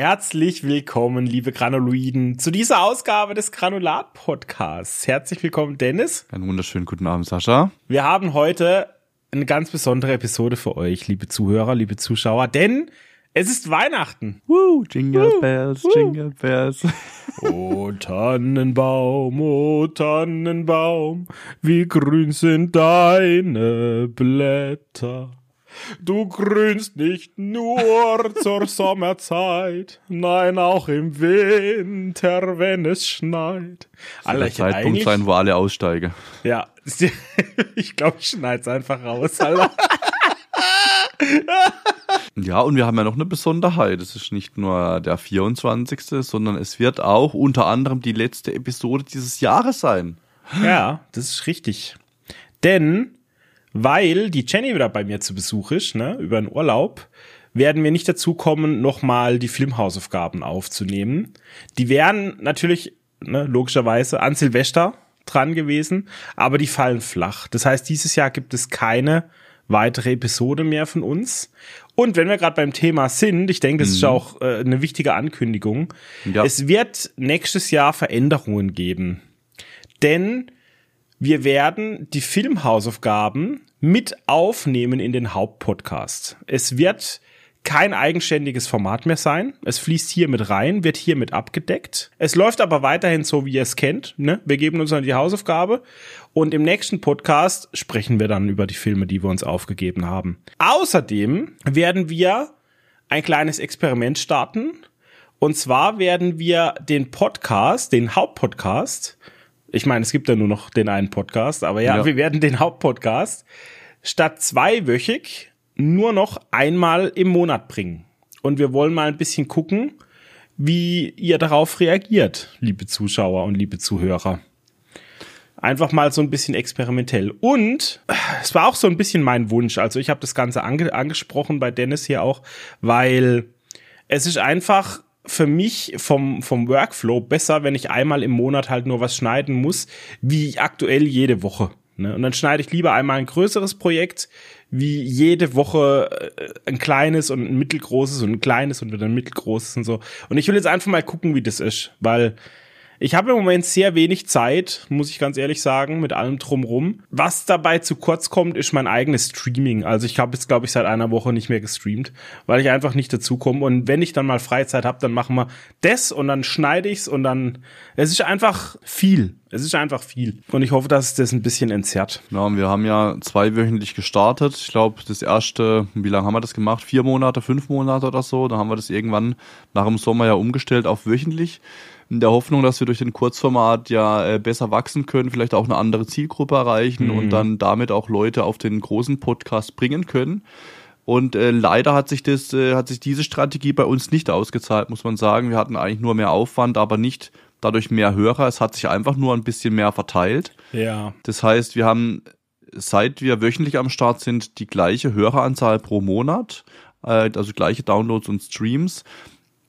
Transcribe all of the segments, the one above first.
Herzlich willkommen, liebe Granuloiden, zu dieser Ausgabe des Granulat-Podcasts. Herzlich willkommen, Dennis. Einen wunderschönen guten Abend, Sascha. Wir haben heute eine ganz besondere Episode für euch, liebe Zuhörer, liebe Zuschauer, denn es ist Weihnachten. Woo, Jingle Woo, Bells, Woo. Jingle Bells. Oh Tannenbaum, oh Tannenbaum, wie grün sind deine Blätter. Du grünst nicht nur zur Sommerzeit, nein auch im Winter, wenn es schneit. Das soll der Zeitpunkt sein, wo alle aussteigen. Ja, ich glaube, ich schneid's einfach raus, Alter. Ja, und wir haben ja noch eine Besonderheit. Es ist nicht nur der 24., sondern es wird auch unter anderem die letzte Episode dieses Jahres sein. Ja, das ist richtig. Denn weil die Jenny wieder bei mir zu Besuch ist, ne, über den Urlaub, werden wir nicht dazu kommen, nochmal die Filmhausaufgaben aufzunehmen. Die wären natürlich, ne, logischerweise, an Silvester dran gewesen, aber die fallen flach. Das heißt, dieses Jahr gibt es keine weitere Episode mehr von uns. Und wenn wir gerade beim Thema sind, ich denke, das mhm. ist auch äh, eine wichtige Ankündigung. Ja. Es wird nächstes Jahr Veränderungen geben. Denn wir werden die Filmhausaufgaben mit aufnehmen in den Hauptpodcast. Es wird kein eigenständiges Format mehr sein. Es fließt hier mit rein, wird hier mit abgedeckt. Es läuft aber weiterhin so, wie ihr es kennt. Ne? Wir geben uns dann die Hausaufgabe und im nächsten Podcast sprechen wir dann über die Filme, die wir uns aufgegeben haben. Außerdem werden wir ein kleines Experiment starten. Und zwar werden wir den Podcast, den Hauptpodcast, ich meine, es gibt ja nur noch den einen Podcast, aber ja, ja. wir werden den Hauptpodcast statt zweiwöchig nur noch einmal im Monat bringen. Und wir wollen mal ein bisschen gucken, wie ihr darauf reagiert, liebe Zuschauer und liebe Zuhörer. Einfach mal so ein bisschen experimentell. Und es war auch so ein bisschen mein Wunsch. Also ich habe das Ganze ange angesprochen bei Dennis hier auch, weil es ist einfach für mich vom, vom Workflow besser, wenn ich einmal im Monat halt nur was schneiden muss, wie aktuell jede Woche. Ne? Und dann schneide ich lieber einmal ein größeres Projekt, wie jede Woche äh, ein kleines und ein mittelgroßes und ein kleines und wieder ein mittelgroßes und so. Und ich will jetzt einfach mal gucken, wie das ist, weil ich habe im Moment sehr wenig Zeit, muss ich ganz ehrlich sagen, mit allem drumrum. Was dabei zu kurz kommt, ist mein eigenes Streaming. Also ich habe jetzt, glaube ich, seit einer Woche nicht mehr gestreamt, weil ich einfach nicht dazu komme. Und wenn ich dann mal Freizeit habe, dann machen wir das und dann schneide ich's und dann. Es ist einfach viel. Es ist einfach viel. Und ich hoffe, dass es das ein bisschen entzerrt. Ja, wir haben ja zweiwöchentlich gestartet. Ich glaube, das erste, wie lange haben wir das gemacht? Vier Monate, fünf Monate oder so. Da haben wir das irgendwann nach dem Sommer ja umgestellt auf wöchentlich in der Hoffnung, dass wir durch den Kurzformat ja äh, besser wachsen können, vielleicht auch eine andere Zielgruppe erreichen mhm. und dann damit auch Leute auf den großen Podcast bringen können. Und äh, leider hat sich das, äh, hat sich diese Strategie bei uns nicht ausgezahlt, muss man sagen. Wir hatten eigentlich nur mehr Aufwand, aber nicht dadurch mehr Hörer. Es hat sich einfach nur ein bisschen mehr verteilt. Ja. Das heißt, wir haben seit wir wöchentlich am Start sind, die gleiche Höreranzahl pro Monat, äh, also gleiche Downloads und Streams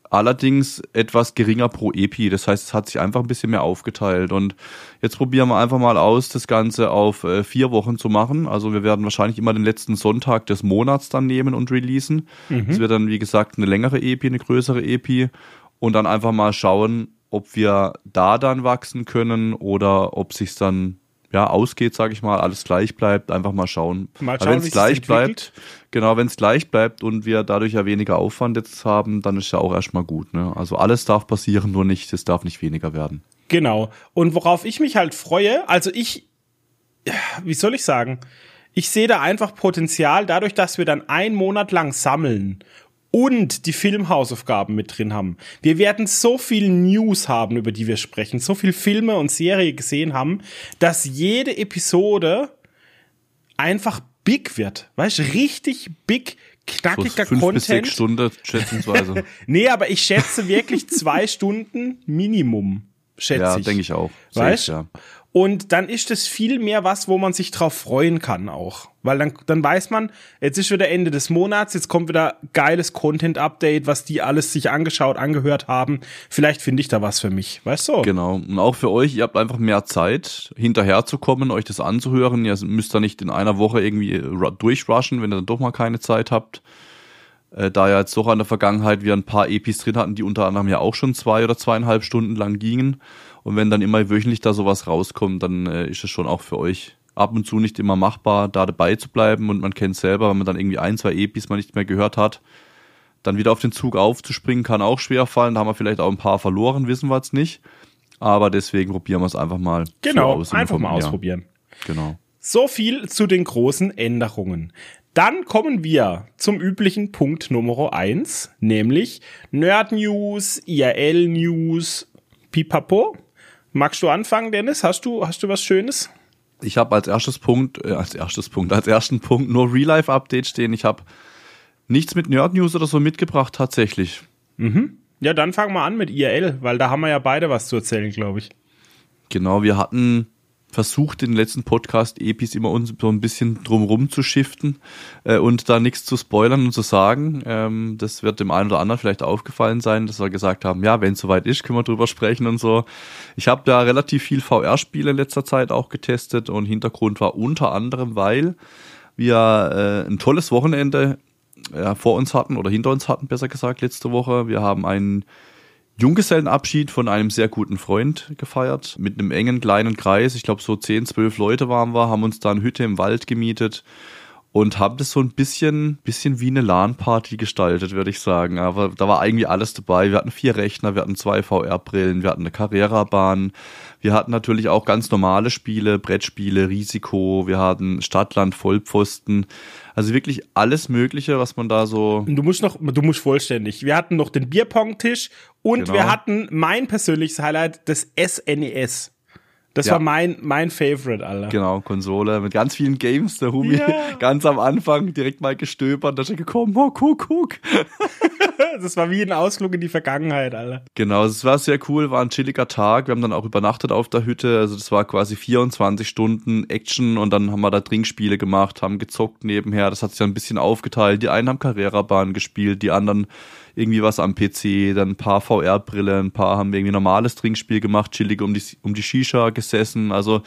allerdings etwas geringer pro Epi. Das heißt, es hat sich einfach ein bisschen mehr aufgeteilt. Und jetzt probieren wir einfach mal aus, das Ganze auf äh, vier Wochen zu machen. Also wir werden wahrscheinlich immer den letzten Sonntag des Monats dann nehmen und releasen. Es mhm. wird dann, wie gesagt, eine längere Epi, eine größere Epi. Und dann einfach mal schauen, ob wir da dann wachsen können oder ob sich's dann ja, ausgeht, sage ich mal, alles gleich bleibt, einfach mal schauen. Mal schauen, wenn es gleich bleibt, genau, wenn es gleich bleibt und wir dadurch ja weniger Aufwand jetzt haben, dann ist ja auch erstmal gut. Ne? Also alles darf passieren, nur nicht, es darf nicht weniger werden. Genau. Und worauf ich mich halt freue, also ich, wie soll ich sagen, ich sehe da einfach Potenzial dadurch, dass wir dann einen Monat lang sammeln und die Filmhausaufgaben mit drin haben. Wir werden so viel News haben, über die wir sprechen, so viel Filme und Serie gesehen haben, dass jede Episode einfach big wird. Weißt richtig big, knackiger so fünf Content. Bis sechs Stunden schätzungsweise. nee, aber ich schätze wirklich zwei Stunden Minimum, schätze ja, ich. Ja, denke ich auch. Weißt du? Ja. Und dann ist es viel mehr was, wo man sich drauf freuen kann auch. Weil dann, dann weiß man, jetzt ist wieder Ende des Monats, jetzt kommt wieder geiles Content-Update, was die alles sich angeschaut, angehört haben. Vielleicht finde ich da was für mich, weißt du? Genau. Und auch für euch, ihr habt einfach mehr Zeit, hinterherzukommen, euch das anzuhören. Ihr müsst da nicht in einer Woche irgendwie durchrushen, wenn ihr dann doch mal keine Zeit habt. Äh, da ja jetzt doch in der Vergangenheit wir ein paar Epis drin hatten, die unter anderem ja auch schon zwei oder zweieinhalb Stunden lang gingen. Und wenn dann immer wöchentlich da sowas rauskommt, dann äh, ist es schon auch für euch ab und zu nicht immer machbar, da dabei zu bleiben. Und man kennt selber, wenn man dann irgendwie ein, zwei Epis mal nicht mehr gehört hat, dann wieder auf den Zug aufzuspringen, kann auch schwer fallen. Da haben wir vielleicht auch ein paar verloren, wissen wir jetzt nicht. Aber deswegen probieren wir es einfach mal. Genau, so einfach mal ausprobieren. Genau. So viel zu den großen Änderungen. Dann kommen wir zum üblichen Punkt Nummer eins, nämlich Nerd News, IRL News, Pipapo. Magst du anfangen, Dennis? Hast du, hast du was Schönes? Ich habe als erstes Punkt, äh, als erstes Punkt, als ersten Punkt nur Real-Life-Update stehen. Ich habe nichts mit Nerd News oder so mitgebracht, tatsächlich. Mhm. Ja, dann fangen wir an mit IRL, weil da haben wir ja beide was zu erzählen, glaube ich. Genau, wir hatten versucht, in den letzten Podcast-Epis immer uns so ein bisschen drumrum zu shiften äh, und da nichts zu spoilern und zu sagen. Ähm, das wird dem einen oder anderen vielleicht aufgefallen sein, dass wir gesagt haben, ja, wenn es soweit ist, können wir drüber sprechen und so. Ich habe da relativ viel VR-Spiele in letzter Zeit auch getestet und Hintergrund war unter anderem, weil wir äh, ein tolles Wochenende äh, vor uns hatten oder hinter uns hatten, besser gesagt, letzte Woche. Wir haben einen Junggesellenabschied von einem sehr guten Freund gefeiert, mit einem engen kleinen Kreis. Ich glaube, so 10, 12 Leute waren wir, haben uns da eine Hütte im Wald gemietet und haben das so ein bisschen, bisschen wie eine LAN-Party gestaltet, würde ich sagen. Aber da war eigentlich alles dabei. Wir hatten vier Rechner, wir hatten zwei VR-Brillen, wir hatten eine Carrera-Bahn, wir hatten natürlich auch ganz normale Spiele, Brettspiele, Risiko, wir hatten Stadtland, Vollpfosten. Also wirklich alles Mögliche, was man da so. Du musst noch, du musst vollständig. Wir hatten noch den Bierpong-Tisch und genau. wir hatten mein persönliches Highlight, das SNES. Das ja. war mein, mein Favorite, Alter. Genau, Konsole mit ganz vielen Games. Der Humi ja. ganz am Anfang direkt mal gestöbert, da ist er gekommen, oh, guck, guck. das war wie ein Ausflug in die Vergangenheit, Alter. Genau, es war sehr cool, war ein chilliger Tag. Wir haben dann auch übernachtet auf der Hütte. Also das war quasi 24 Stunden Action und dann haben wir da Trinkspiele gemacht, haben gezockt nebenher. Das hat sich dann ein bisschen aufgeteilt. Die einen haben Carrera-Bahn gespielt, die anderen irgendwie was am PC, dann ein paar VR-Brillen, ein paar haben irgendwie normales Trinkspiel gemacht, chillig um die, um die Shisha gesessen. Also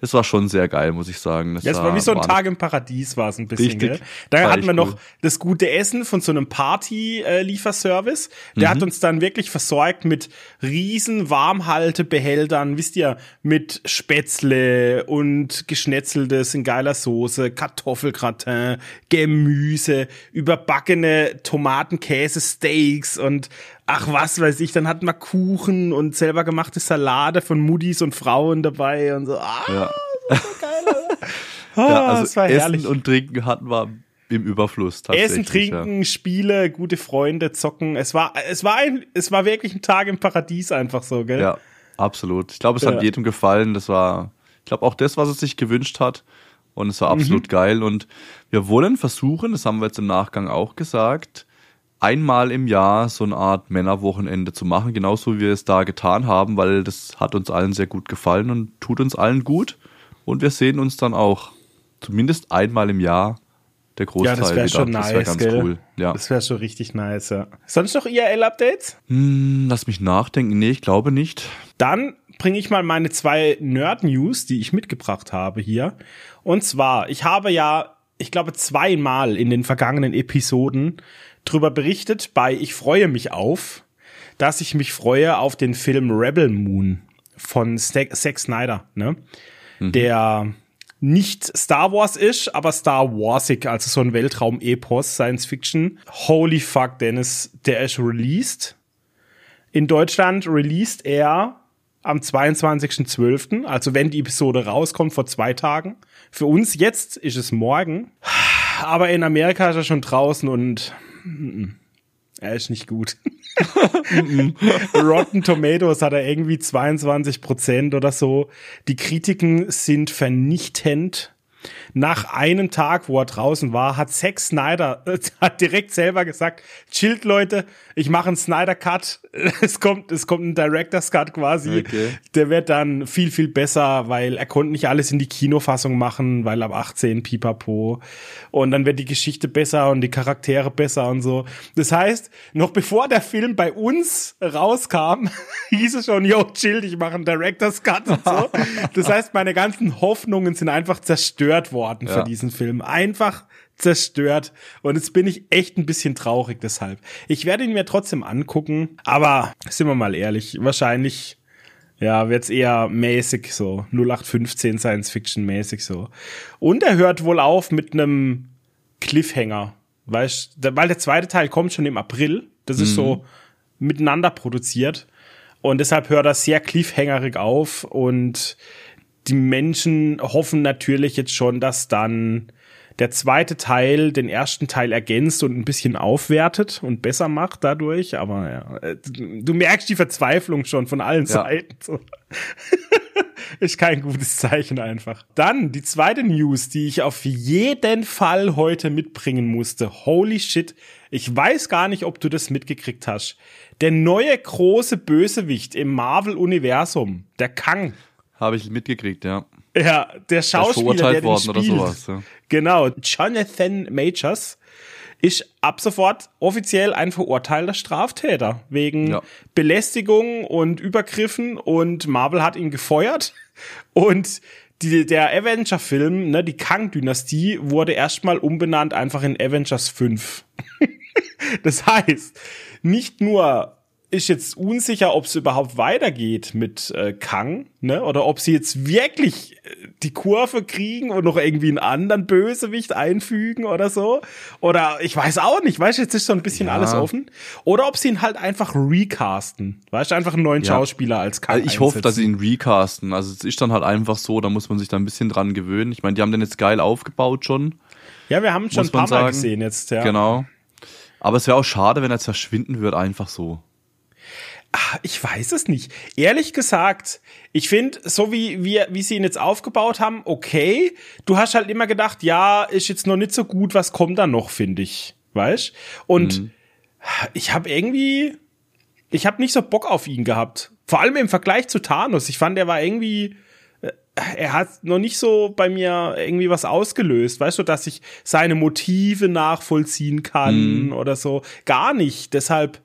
das war schon sehr geil, muss ich sagen. Das, das war, wie so ein Tag im Paradies, war es ein bisschen. Richtig, gell? Da hatten wir noch cool. das gute Essen von so einem Party-Lieferservice. Der mhm. hat uns dann wirklich versorgt mit riesen Warmhaltebehältern, wisst ihr, mit Spätzle und Geschnetzeltes in geiler Soße, Kartoffelgratin, Gemüse, überbackene Tomatenkäse, Steaks und ach was weiß ich, dann hatten wir Kuchen und selber gemachte Salate von Muddis und Frauen dabei und so. Ah, ja. so geil, ah, ja, also das war Essen herrlich. und Trinken hatten wir im Überfluss tatsächlich. Essen, Trinken, ja. Spiele, gute Freunde, Zocken. Es war, es war ein, es war wirklich ein Tag im Paradies einfach so, gell? Ja, absolut. Ich glaube, es ja. hat jedem gefallen. Das war, ich glaube, auch das, was es sich gewünscht hat. Und es war absolut mhm. geil. Und wir wollen versuchen, das haben wir jetzt im Nachgang auch gesagt, einmal im Jahr so eine Art Männerwochenende zu machen, genauso wie wir es da getan haben, weil das hat uns allen sehr gut gefallen und tut uns allen gut. Und wir sehen uns dann auch zumindest einmal im Jahr der Großteil ja, das wäre schon nice, das wäre ganz gell? cool. Ja. Das wäre schon richtig nice, ja. Sonst noch IRL-Updates? Hm, lass mich nachdenken. Nee, ich glaube nicht. Dann bringe ich mal meine zwei Nerd-News, die ich mitgebracht habe hier. Und zwar, ich habe ja, ich glaube, zweimal in den vergangenen Episoden drüber berichtet bei Ich freue mich auf, dass ich mich freue auf den Film Rebel Moon von Zack Snyder, ne? Mhm. Der nicht Star Wars ist, aber Star Warsig, also so ein Weltraum-Epos, Science Fiction. Holy fuck, Dennis, der ist released. In Deutschland released er am 22.12., also wenn die Episode rauskommt, vor zwei Tagen. Für uns jetzt ist es morgen. Aber in Amerika ist er schon draußen und er ist nicht gut. Rotten Tomatoes hat er irgendwie 22 Prozent oder so. Die Kritiken sind vernichtend nach einem Tag, wo er draußen war, hat Zack Snyder hat direkt selber gesagt, chillt Leute, ich mache einen Snyder Cut. Es kommt, es kommt ein Director's Cut quasi. Okay. Der wird dann viel, viel besser, weil er konnte nicht alles in die Kinofassung machen, weil ab 18 pipapo. Und dann wird die Geschichte besser und die Charaktere besser und so. Das heißt, noch bevor der Film bei uns rauskam, hieß es schon, yo, chill, ich mache einen Director's Cut und so. Das heißt, meine ganzen Hoffnungen sind einfach zerstört worden ja. für diesen Film. Einfach zerstört. Und jetzt bin ich echt ein bisschen traurig deshalb. Ich werde ihn mir trotzdem angucken, aber sind wir mal ehrlich, wahrscheinlich ja, wird's eher mäßig so. 0815 Science Fiction mäßig so. Und er hört wohl auf mit einem Cliffhanger. Weißt, weil der zweite Teil kommt schon im April. Das ist mhm. so miteinander produziert. Und deshalb hört er sehr cliffhangerig auf und die Menschen hoffen natürlich jetzt schon, dass dann der zweite Teil den ersten Teil ergänzt und ein bisschen aufwertet und besser macht dadurch. Aber ja, äh, du merkst die Verzweiflung schon von allen ja. Seiten. So. ist kein gutes Zeichen einfach. Dann die zweite News, die ich auf jeden Fall heute mitbringen musste. Holy shit. Ich weiß gar nicht, ob du das mitgekriegt hast. Der neue große Bösewicht im Marvel-Universum, der Kang. Habe ich mitgekriegt, ja. Ja, der Schauspieler, der, der den spielt, sowas, ja. Genau, Jonathan Majors ist ab sofort offiziell ein verurteilter Straftäter wegen ja. Belästigung und Übergriffen und Marvel hat ihn gefeuert und die, der Avenger-Film, ne, die Kang-Dynastie, wurde erstmal umbenannt einfach in Avengers 5. das heißt, nicht nur ist jetzt unsicher, ob es überhaupt weitergeht mit äh, Kang, ne? Oder ob sie jetzt wirklich äh, die Kurve kriegen und noch irgendwie einen anderen Bösewicht einfügen oder so. Oder ich weiß auch nicht, weißt du, jetzt ist so ein bisschen ja. alles offen. Oder ob sie ihn halt einfach recasten. Weißt du, einfach einen neuen ja. Schauspieler als Kang. Also ich hoffe, dass sie ihn recasten. Also es ist dann halt einfach so, da muss man sich da ein bisschen dran gewöhnen. Ich meine, die haben den jetzt geil aufgebaut schon. Ja, wir haben schon ein paar Mal gesehen jetzt, ja. Genau. Aber es wäre auch schade, wenn er jetzt verschwinden würde, einfach so. Ach, ich weiß es nicht. Ehrlich gesagt, ich finde, so wie wir, wie sie ihn jetzt aufgebaut haben, okay. Du hast halt immer gedacht, ja, ist jetzt noch nicht so gut, was kommt da noch, finde ich. Weißt? Und mhm. ich habe irgendwie, ich habe nicht so Bock auf ihn gehabt. Vor allem im Vergleich zu Thanos. Ich fand, er war irgendwie, äh, er hat noch nicht so bei mir irgendwie was ausgelöst, weißt du, dass ich seine Motive nachvollziehen kann mhm. oder so. Gar nicht. Deshalb,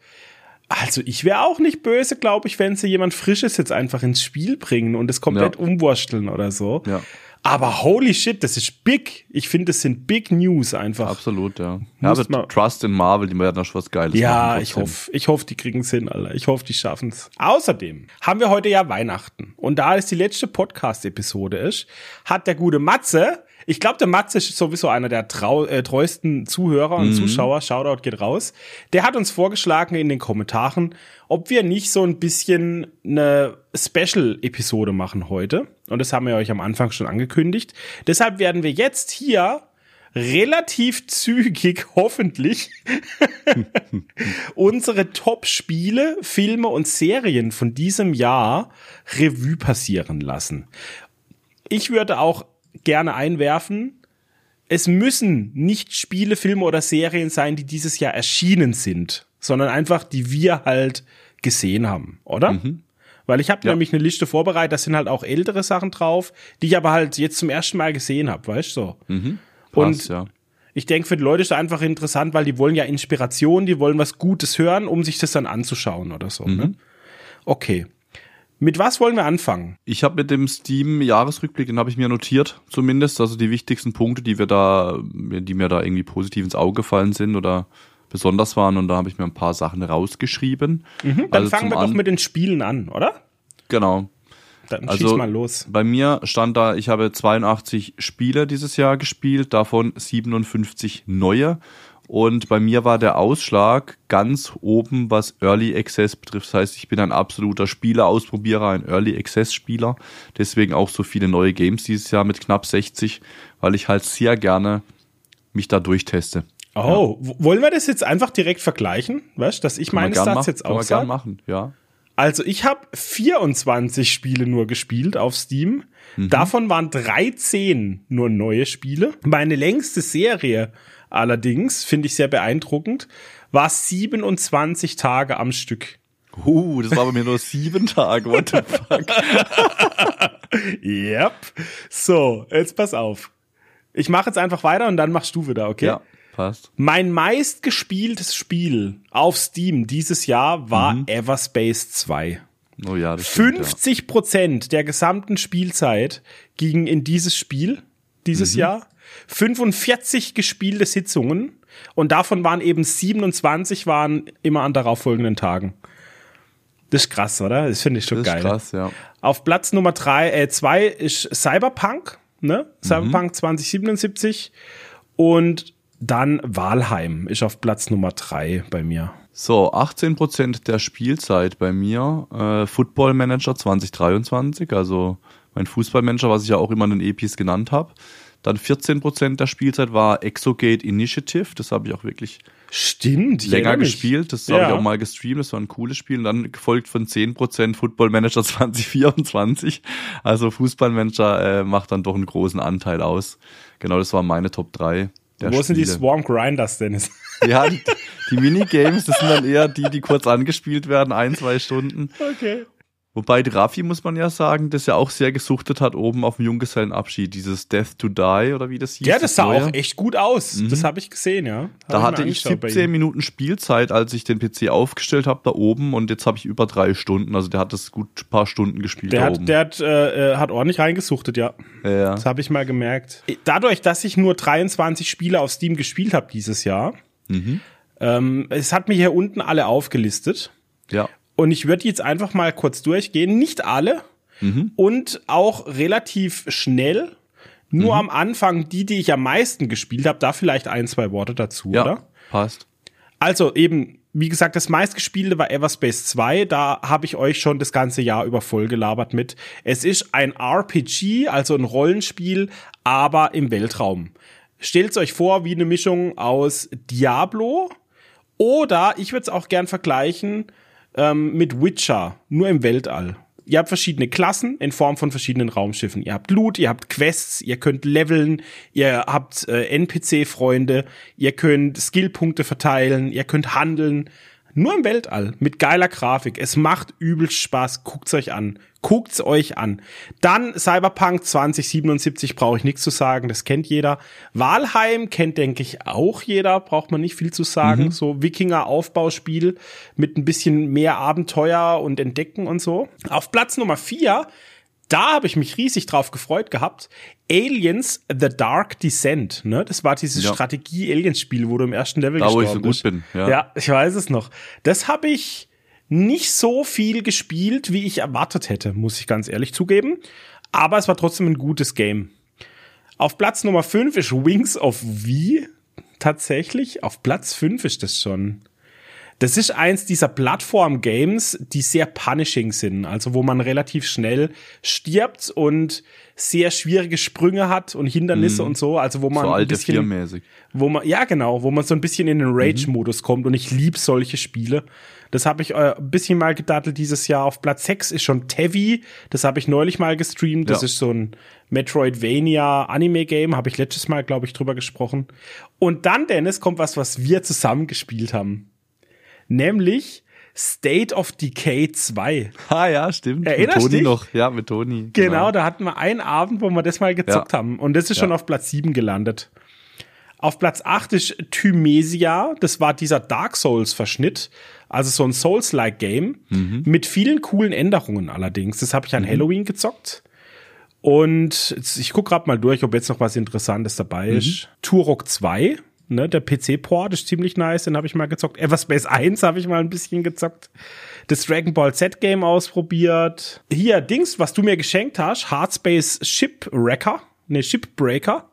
also ich wäre auch nicht böse, glaube ich, wenn sie jemand Frisches jetzt einfach ins Spiel bringen und es komplett ja. umwursteln oder so. Ja. Aber holy shit, das ist big. Ich finde, das sind big News einfach. Absolut, ja. Ja, aber Trust in Marvel, die werden da schon was Geiles ja, machen. Ja, ich hoffe, ich hoffe, die kriegen's hin, Alter. Ich hoffe, die schaffen's. Außerdem haben wir heute ja Weihnachten. Und da es die letzte Podcast-Episode ist, hat der gute Matze ich glaube, der Matze ist sowieso einer der trau äh, treuesten Zuhörer und mhm. Zuschauer. Shoutout geht raus. Der hat uns vorgeschlagen in den Kommentaren, ob wir nicht so ein bisschen eine Special-Episode machen heute. Und das haben wir euch am Anfang schon angekündigt. Deshalb werden wir jetzt hier relativ zügig, hoffentlich, unsere Top-Spiele, Filme und Serien von diesem Jahr Revue passieren lassen. Ich würde auch gerne einwerfen. Es müssen nicht Spiele, Filme oder Serien sein, die dieses Jahr erschienen sind, sondern einfach, die wir halt gesehen haben, oder? Mhm. Weil ich habe ja. nämlich eine Liste vorbereitet, da sind halt auch ältere Sachen drauf, die ich aber halt jetzt zum ersten Mal gesehen habe, weißt du? So. Mhm. Und ja. ich denke, für die Leute ist das einfach interessant, weil die wollen ja Inspiration, die wollen was Gutes hören, um sich das dann anzuschauen oder so. Ne? Mhm. Ne? Okay. Mit was wollen wir anfangen? Ich habe mit dem Steam-Jahresrückblick, den habe ich mir notiert, zumindest. Also die wichtigsten Punkte, die wir da, die mir da irgendwie positiv ins Auge gefallen sind oder besonders waren. Und da habe ich mir ein paar Sachen rausgeschrieben. Mhm, dann also fangen wir doch mit den Spielen an, oder? Genau. Dann also, schieß mal los. Bei mir stand da, ich habe 82 Spiele dieses Jahr gespielt, davon 57 neue. Und bei mir war der Ausschlag ganz oben, was Early Access betrifft. Das heißt, ich bin ein absoluter Spielerausprobierer, ein Early Access Spieler. Deswegen auch so viele neue Games dieses Jahr mit knapp 60, weil ich halt sehr gerne mich da durchteste. Oh, ja. wollen wir das jetzt einfach direkt vergleichen? Weißt, dass ich meine Stats jetzt auch sage? machen, ja. Also ich habe 24 Spiele nur gespielt auf Steam. Mhm. Davon waren 13 nur neue Spiele. Meine längste Serie allerdings, finde ich sehr beeindruckend, war 27 Tage am Stück. Uh, das war bei mir nur sieben Tage, what the fuck. yep. So, jetzt pass auf. Ich mache jetzt einfach weiter und dann machst du wieder, okay? Ja, passt. Mein meistgespieltes Spiel auf Steam dieses Jahr war mhm. Everspace 2. Oh ja, das 50 Prozent ja. der gesamten Spielzeit ging in dieses Spiel dieses mhm. Jahr. 45 gespielte Sitzungen und davon waren eben 27 waren immer an darauffolgenden Tagen. Das ist krass, oder? Das finde ich schon Das geil. ist krass, ja. Auf Platz Nummer drei, äh, zwei ist Cyberpunk, ne? Cyberpunk 2077. Und dann Walheim ist auf Platz Nummer drei bei mir. So, 18% der Spielzeit bei mir. Äh, Football Manager 2023, also mein Fußballmanager, was ich ja auch immer in den EPs genannt habe. Dann 14% der Spielzeit war Exogate Initiative. Das habe ich auch wirklich Stimmt. länger gespielt. Das Ja. habe ich auch mal gestreamt. Das war ein cooles Spiel. Und dann gefolgt von 10% Football Manager 2024. Also Fußballmanager äh, macht dann doch einen großen Anteil aus. Genau, das waren meine Top 3. Der Wo sind die Spiele. Swarm Grinders, Dennis? Ja, die, die Minigames, das sind dann eher die, die kurz angespielt werden, ein, zwei Stunden. Okay. Wobei Raffi, muss man ja sagen, das ja auch sehr gesuchtet hat oben auf dem Junggesellenabschied, dieses Death to Die oder wie das hieß. Ja, das sah neue. auch echt gut aus. Das habe ich gesehen, ja. Hab Da mir hatte ich angeschaut bei 17 ihm. Minuten Spielzeit, als ich den PC aufgestellt habe da oben und jetzt habe ich über drei Stunden. Also der hat das gut ein paar Stunden gespielt Der da hat, oben. der hat, äh, äh, hat ordentlich reingesuchtet, ja. ja. Das habe ich mal gemerkt. Dadurch, dass ich nur 23 Spiele auf Steam gespielt habe dieses Jahr, ähm, es hat mir hier unten alle aufgelistet. ja. Und ich würde jetzt einfach mal kurz durchgehen. Nicht alle. Und auch relativ schnell. Nur am Anfang die, die ich am meisten gespielt habe. Da vielleicht ein, zwei Worte dazu, Ja, oder? passt. Also eben, wie gesagt, das meistgespielte war Everspace 2. Da habe ich euch schon das ganze Jahr über vollgelabert mit. Es ist ein RPG, also ein Rollenspiel, aber im Weltraum. Stellt euch vor wie eine Mischung aus Diablo oder ich würde es auch gern vergleichen ähm, mit Witcher, nur im Weltall. Ihr habt verschiedene Klassen in Form von verschiedenen Raumschiffen. Ihr habt Loot, ihr habt Quests, ihr könnt leveln, ihr habt äh, NPC-Freunde, ihr könnt Skillpunkte verteilen, ihr könnt handeln. Nur im Weltall, mit geiler Grafik. Es macht übelst Spaß. Guckt's euch an. Guckt's euch an. Dann Cyberpunk 2077 brauche ich nichts zu sagen, das kennt jeder. Walheim kennt, denke ich, auch jeder, braucht man nicht viel zu sagen. So Wikinger-Aufbauspiel mit ein bisschen mehr Abenteuer und Entdecken und so. Auf Platz Nummer vier da habe ich mich riesig drauf gefreut gehabt. Aliens The Dark Descent, ne? Das war dieses Ja. Strategie-Aliens-Spiel, wo du im ersten Level Da, wo ich so gestorben gut bist. bin, ja. ja, ich weiß es noch. Das habe ich nicht so viel gespielt, wie ich erwartet hätte, muss ich ganz ehrlich zugeben. Aber es war trotzdem ein gutes Game. Auf Platz Nummer 5 ist Wings of V. Tatsächlich, auf Platz 5 ist das schon. Das ist eins dieser Plattform-Games, die sehr punishing sind, also wo man relativ schnell stirbt und sehr schwierige Sprünge hat und Hindernisse und so, also wo man Mhm. So ein bisschen, wo man, ja genau, wo man so ein bisschen in den Rage-Modus kommt und ich lieb solche Spiele. Das habe ich äh, ein bisschen mal gedattelt dieses Jahr. Auf Platz 6 ist schon Tevi, das habe ich neulich mal gestreamt. Das Ja. ist so ein Metroidvania Anime-Game, habe ich letztes Mal, glaube ich, drüber gesprochen. Und dann, Dennis, kommt was, was wir zusammen gespielt haben. Nämlich State of Decay 2. Ah ja, stimmt. Erinnerst mit Toni dich? noch. Ja, mit Toni. Genau, da hatten wir einen Abend, wo wir das mal gezockt Ja. haben. Und das ist schon Ja. auf Platz 7 gelandet. Auf Platz 8 ist Thymesia. Das war dieser Dark Souls-Verschnitt. Also so ein Souls-like Game. Mhm. Mit vielen coolen Änderungen allerdings. Das habe ich an Halloween gezockt. Und ich gucke gerade mal durch, ob jetzt noch was Interessantes dabei Mhm. ist. Turok 2, ne, der PC-Port ist ziemlich nice, den habe ich mal gezockt. Everspace 1 habe ich mal ein bisschen gezockt. Das Dragon Ball Z-Game ausprobiert. Hier, Dings, was du mir geschenkt hast, Hardspace Shipwrecker, ne, Shipbreaker.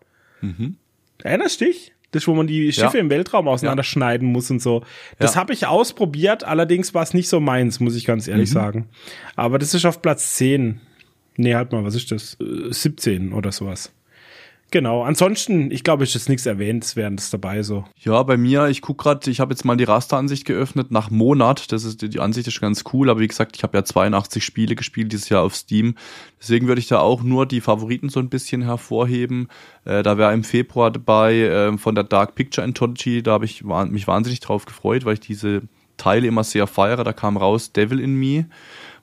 Erinnerst du dich? Das, wo man die Schiffe Ja. im Weltraum auseinanderschneiden muss und so. Das Ja. habe ich ausprobiert, allerdings war es nicht so meins, muss ich ganz Mhm. ehrlich sagen. Aber das ist auf Platz 10. Nee, halt mal, was ist das? Äh, 17 oder sowas. Genau. Ansonsten, ich glaube, es ist nichts Erwähnenswertes dabei so. Ja, bei mir, ich guck gerade, ich habe jetzt mal die Rasteransicht geöffnet nach Monat. Das ist die Ansicht ist ganz cool, aber wie gesagt, ich habe ja 82 Spiele gespielt dieses Jahr auf Steam. Deswegen würde ich da auch nur die Favoriten so ein bisschen hervorheben. Äh, da wäre im Februar dabei äh, von der Dark Picture Anthology, da habe ich mich wahnsinnig drauf gefreut, weil ich diese Teile immer sehr feiere. Da kam raus Devil in Me.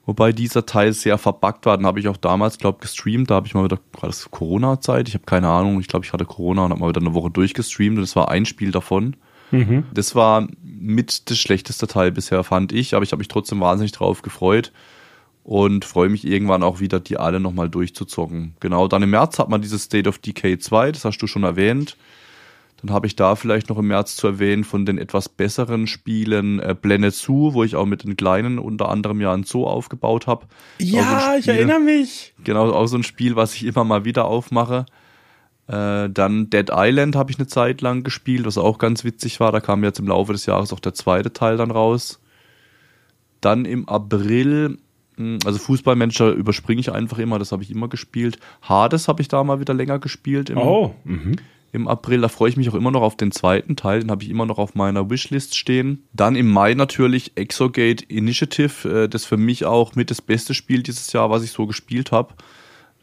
Wobei dieser Teil sehr verbuggt war. Den habe ich auch damals, glaube gestreamt. Da habe ich mal wieder, gerade das Corona-Zeit, ich habe keine Ahnung, ich glaube, ich hatte Corona und habe mal wieder eine Woche durchgestreamt und das war ein Spiel davon. Das war mit das schlechteste Teil bisher, fand ich, aber ich habe mich trotzdem wahnsinnig drauf gefreut. und freue mich irgendwann auch wieder, die alle nochmal durchzuzocken. Genau, dann im März hat man dieses State of Decay 2, das hast du schon erwähnt. Dann habe ich da vielleicht noch im März zu erwähnen von den etwas besseren Spielen äh, Blende Zoo, wo ich auch mit den Kleinen unter anderem ja ein Zoo aufgebaut habe. Ja, so ich erinnere mich. Genau, auch so ein Spiel, was ich immer mal wieder aufmache. Äh, dann Dead Island habe ich eine Zeit lang gespielt, was auch ganz witzig war. Da kam jetzt im Laufe des Jahres auch der zweite Teil dann raus. Dann im April hm, also Fußballmanager überspringe ich einfach immer, das habe ich immer gespielt. Hades habe ich da mal wieder länger gespielt im, oh, mhm. Im April. Da freue ich mich auch immer noch auf den zweiten Teil, den habe ich immer noch auf meiner Wishlist stehen. Dann im Mai natürlich Exogate Initiative, äh, das für mich auch mit das beste Spiel dieses Jahr, was ich so gespielt habe.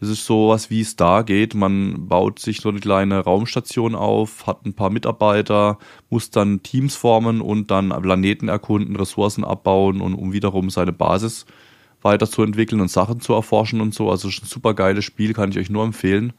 Das ist sowas wie es da geht. Man baut sich so eine kleine Raumstation auf, hat ein paar Mitarbeiter, muss dann Teams formen und dann Planeten erkunden, Ressourcen abbauen und um wiederum seine Basis weiterzuentwickeln und Sachen zu erforschen und so. Also ein super geiles Spiel, kann ich euch nur empfehlen.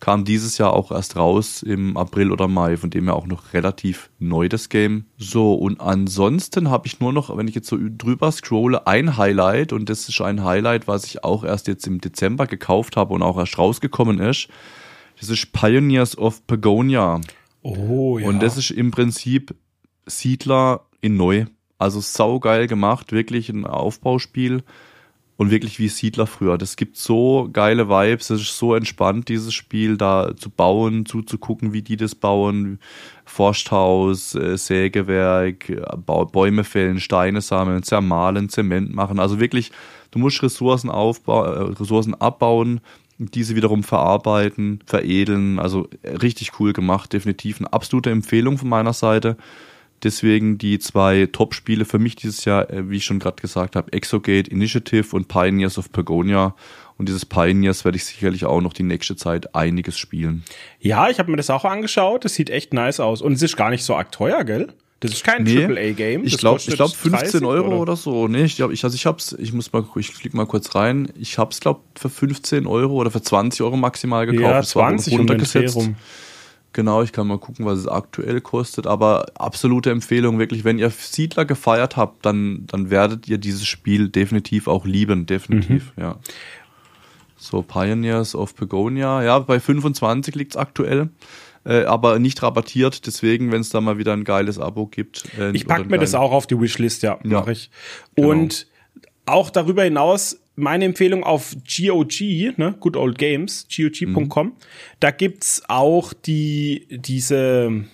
Kam dieses Jahr auch erst raus im April oder Mai, von dem her auch noch relativ neu das Game. So, und ansonsten habe ich nur noch, wenn ich jetzt so drüber scrolle, ein Highlight und das ist ein Highlight, was ich auch erst jetzt im Dezember gekauft habe und auch erst rausgekommen ist. Das ist Pioneers of Pagonia. Oh, ja. Und das ist im Prinzip Siedler in neu. Also saugeil gemacht, wirklich ein Aufbauspiel und wirklich wie Siedler früher. Das gibt so geile Vibes, es ist so entspannt, dieses Spiel da zu bauen, zuzugucken, wie die das bauen. Forsthaus, äh, Sägewerk, Bäume fällen, Steine sammeln, zermahlen, Zement machen. Also wirklich, du musst Ressourcen aufbauen, äh, Ressourcen abbauen, diese wiederum verarbeiten, veredeln. Also richtig cool gemacht, definitiv eine absolute Empfehlung von meiner Seite. Deswegen die zwei Top-Spiele für mich dieses Jahr, äh, wie ich schon gerade gesagt habe, Exogate Initiative und Pioneers of Pagonia. Und dieses Pioneers werde ich sicherlich auch noch die nächste Zeit einiges spielen. Ja, ich habe mir das auch angeschaut. Das sieht echt nice aus. Und es ist gar nicht so arg teuer, gell? Das ist kein nee, AAA-Game. Ich glaube, ich glaube 15 Euro oder? oder, so. Nee, ich glaube, ich, also ich hab's, ich muss mal, ich klicke mal kurz rein. Ich hab's, glaube für 15 Euro oder für 20 Euro maximal gekauft. Ja, 20 runtergesetzt. Um Genau, ich kann mal gucken, was es aktuell kostet, aber absolute Empfehlung, wirklich, wenn ihr Siedler gefeiert habt, dann, dann werdet ihr dieses Spiel definitiv auch lieben, definitiv, mhm. ja. So, Pioneers of Begonia, ja, bei 25 liegt's aktuell, äh, aber nicht rabattiert, deswegen, wenn es da mal wieder ein geiles Abo gibt. Äh, ich pack mir das auch auf die Wishlist, ja, ja mache ich. Genau. Und auch darüber hinaus meine Empfehlung auf GOG, ne, Good Old Games, GOG.com. Mhm. Da gibt's auch die, diese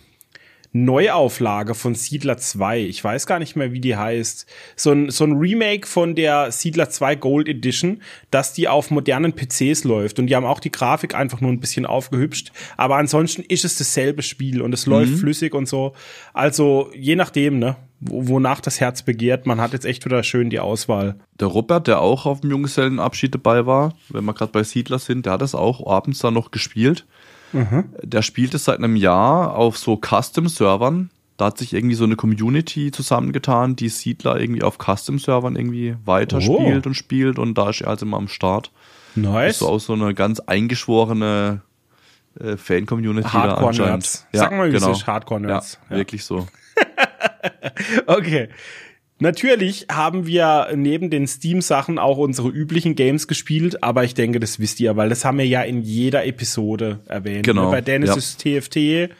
Neuauflage von Siedler 2. Ich weiß gar nicht mehr, wie die heißt. So ein, so ein Remake von der Siedler 2 Gold Edition, dass die auf modernen PCs läuft. Und die haben auch die Grafik einfach nur ein bisschen aufgehübscht. Aber ansonsten ist es dasselbe Spiel und es läuft mhm. flüssig und so. Also, je nachdem, ne? wonach das Herz begehrt. Man hat jetzt echt wieder schön die Auswahl. Der Robert, der auch auf dem Junggesellenabschied dabei war, wenn wir gerade bei Siedler sind, der hat das auch abends dann noch gespielt. Mhm. Der spielt es seit einem Jahr auf so Custom-Servern. Da hat sich irgendwie so eine Community zusammengetan, die Siedler irgendwie auf Custom-Servern irgendwie weiterspielt oh. und spielt und da ist er also immer am Start. Nice. So auch so eine ganz eingeschworene äh, Fan-Community da anscheinend. Ja, Sag mal, wie genau. es ist Hardcore-Nerds. Ja, ja, wirklich so. okay. Natürlich haben wir neben den Steam-Sachen auch unsere üblichen Games gespielt, aber ich denke, das wisst ihr, weil das haben wir ja in jeder Episode erwähnt. Genau. Bei Dennis ja. ist TFT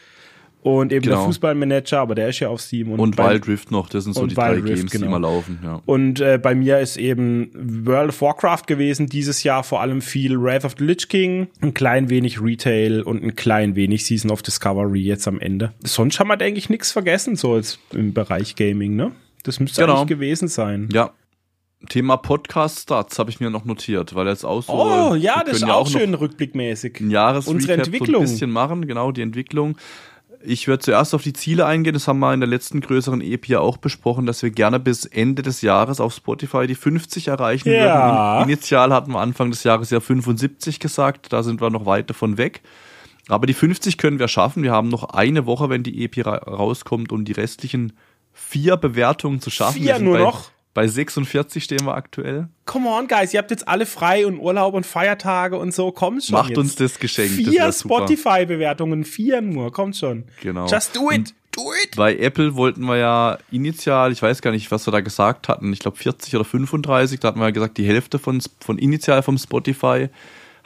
und eben genau. der Fußballmanager, aber der ist ja auf Steam. Und, und Wild Rift noch, das sind so die Wild drei Rift, Games, genau. die immer laufen. Ja. Und äh, bei mir ist eben World of Warcraft gewesen, dieses Jahr vor allem viel Wrath of the Lich King, ein klein wenig Retail und ein klein wenig Season of Discovery jetzt am Ende. Sonst haben wir, denke ich, nichts vergessen, so als im Bereich Gaming, ne? Das müsste genau. eigentlich gewesen sein. Ja. Thema Podcast-Starts habe ich mir noch notiert, weil jetzt auch so. Oh, ja, das ist ja auch schön rückblickmäßig. Ein Jahresrecap Unsere Entwicklung. so ein bisschen machen, genau, die Entwicklung. Ich werde zuerst auf die Ziele eingehen. Das haben wir in der letzten größeren EP ja auch besprochen, dass wir gerne bis Ende des Jahres auf Spotify die 50 erreichen ja. würden. Initial hatten wir Anfang des Jahres ja 75 gesagt. Da sind wir noch weit davon weg. Aber die 50 können wir schaffen. Wir haben noch eine Woche, wenn die EP rauskommt, um die restlichen vier Bewertungen zu schaffen. Vier nur noch? Bei 46 stehen wir aktuell. Come on, guys, ihr habt jetzt alle frei und Urlaub und Feiertage und so, kommt schon. Macht jetzt. uns das Geschenk. Vier Spotify-Bewertungen, vier nur, kommt schon. Genau. Just do it. Do it. Bei Apple wollten wir ja initial, ich weiß gar nicht, was wir da gesagt hatten, ich glaube 40 oder 35, da hatten wir ja gesagt, die Hälfte von, von initial vom Spotify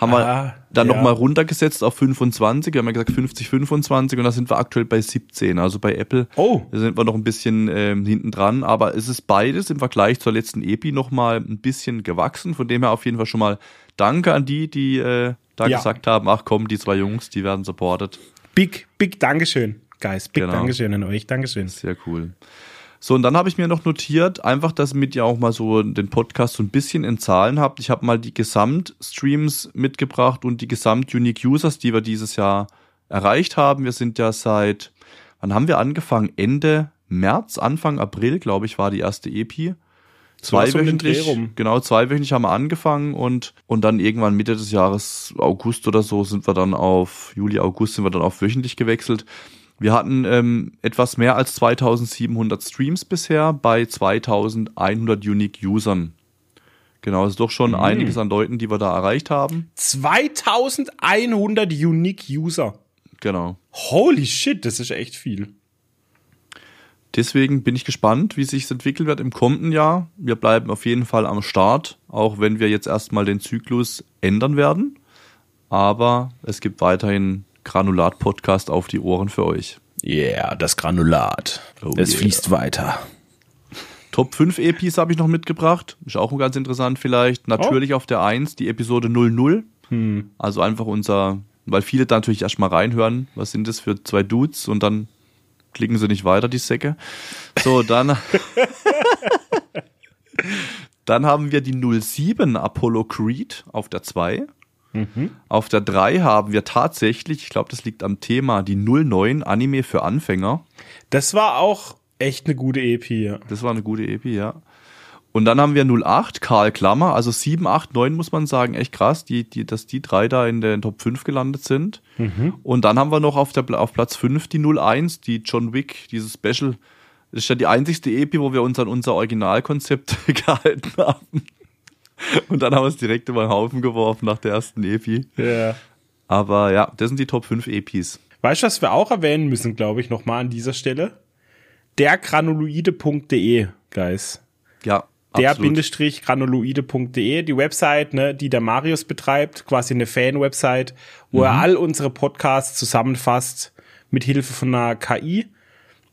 haben wir Ah, dann ja. nochmal runtergesetzt auf 25. Wir haben ja gesagt 50, 25 und da sind wir aktuell bei 17. Also bei Apple Oh. sind wir noch ein bisschen ähm, hinten dran. Aber es ist beides im Vergleich zur letzten Epi nochmal ein bisschen gewachsen. Von dem her auf jeden Fall schon mal Danke an die, die äh, da Ja. gesagt haben, ach komm, die zwei Jungs, die werden supported. Big, big Dankeschön, guys. Big Genau. Dankeschön an euch. Dankeschön. Sehr cool. So, und dann habe ich mir noch notiert, einfach, dass mit ihr auch mal so den Podcast so ein bisschen in Zahlen habt. Ich habe mal die Gesamtstreams mitgebracht und die Gesamt-Unique-Users, die wir dieses Jahr erreicht haben. Wir sind ja seit, wann haben wir angefangen? Ende März, Anfang April, glaube ich, war die erste EP. Zweiwöchentlich, rum. genau, zweiwöchentlich haben wir angefangen und, und dann irgendwann Mitte des Jahres, August oder so, sind wir dann auf, Juli, August sind wir dann auf wöchentlich gewechselt. Wir hatten ähm, etwas mehr als 2700 Streams bisher bei 2100 Unique Usern. Genau, das ist doch schon einiges an Leuten, die wir da erreicht haben. 2100 Unique User. Genau. Holy shit, das ist echt viel. Deswegen bin ich gespannt, wie sich entwickelt wird im kommenden Jahr. Wir bleiben auf jeden Fall am Start, auch wenn wir jetzt erstmal den Zyklus ändern werden. Aber es gibt weiterhin Granulat-Podcast auf die Ohren für euch. Yeah, das Granulat. Oh es yeah. fließt weiter. Top 5 EPs habe ich noch mitgebracht. Ist auch ganz interessant vielleicht. Natürlich auf der 1 die Episode 00. Also einfach unser, weil viele da natürlich erstmal reinhören, was sind das für zwei Dudes und dann klicken sie nicht weiter, die Säcke. So, dann. dann haben wir die 07 Apollo Creed auf der 2. Auf der 3 haben wir tatsächlich, ich glaube, das liegt am Thema, die 09 Anime für Anfänger. Das war auch echt eine gute EP. Ja. Das war eine gute EP, ja. Und dann haben wir 08, Karl Klammer, also 7, 8, 9 muss man sagen, echt krass, die, die, dass die drei da in den Top 5 gelandet sind. Und dann haben wir noch auf, der, auf Platz 5 die 01, die John Wick, dieses Special. Das ist ja die einzigste EP, wo wir uns an unser Originalkonzept gehalten haben. Und dann haben wir es direkt über den Haufen geworfen nach der ersten EP. ja. Aber ja, das sind die Top 5 EPs. Weißt du, was wir auch erwähnen müssen, glaube ich, nochmal an dieser Stelle? Dergranuloide.de, guys. Ja, Der absolut. Bindestrich granuloide.de, die Website, ne, die der Marius betreibt, quasi eine Fan-Website, wo er all unsere Podcasts zusammenfasst mit Hilfe von einer KI.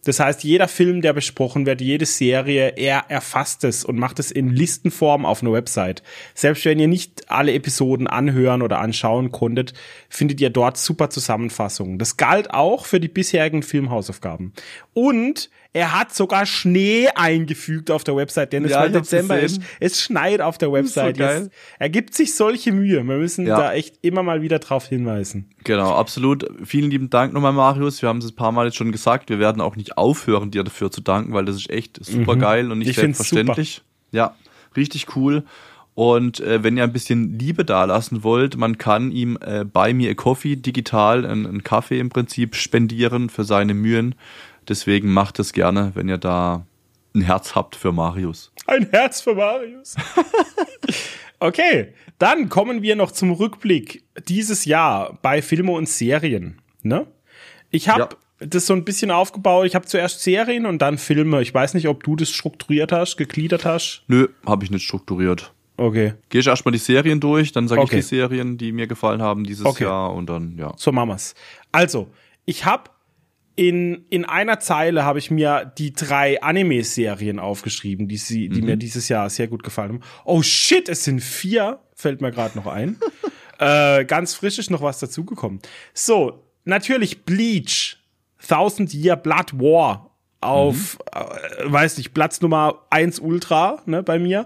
Das heißt, jeder Film, der besprochen wird, jede Serie, er erfasst es und macht es in Listenform auf einer Website. Selbst wenn ihr nicht alle Episoden anhören oder anschauen konntet, findet ihr dort super Zusammenfassungen. Das galt auch für die bisherigen Filmhausaufgaben. Und er hat sogar Schnee eingefügt auf der Website, denn es Ja, war Dezember, es, es schneit auf der Website. so. Jetzt- er gibt sich solche Mühe. Wir müssen Ja. da echt immer mal wieder drauf hinweisen. Genau, absolut. Vielen lieben Dank nochmal, Marius. Wir haben es ein paar Mal jetzt schon gesagt. Wir werden auch nicht aufhören, dir dafür zu danken, weil das ist echt super geil und nicht Mhm. Ich selbstverständlich. Ja, richtig cool. Und äh, wenn ihr ein bisschen Liebe dalassen wollt, man kann ihm äh, bei mir Coffee digital einen, einen Kaffee im Prinzip spendieren für seine Mühen. Deswegen macht es gerne, wenn ihr da ein Herz habt für Marius. Ein Herz für Marius. okay, dann kommen wir noch zum Rückblick dieses Jahr bei Filme und Serien. Ne? Ich habe das so ein bisschen aufgebaut. Ich habe zuerst Serien und dann Filme. Ich weiß nicht, ob du das strukturiert hast, gegliedert hast. Nö, habe ich nicht strukturiert. Okay, Gehe ich erstmal die Serien durch, dann sage Okay. ich die Serien, die mir gefallen haben dieses Okay. Jahr und dann, ja. so machen wir's. Also, ich habe in, in einer Zeile habe ich mir die drei Anime-Serien aufgeschrieben, die, sie, die mir dieses Jahr sehr gut gefallen haben. Oh shit, es sind vier, fällt mir gerade noch ein. äh, ganz frisch ist noch was dazugekommen. So, natürlich Bleach, Thousand Year Blood War auf, äh, weiß nicht, Platz Nummer eins Ultra ne, bei mir.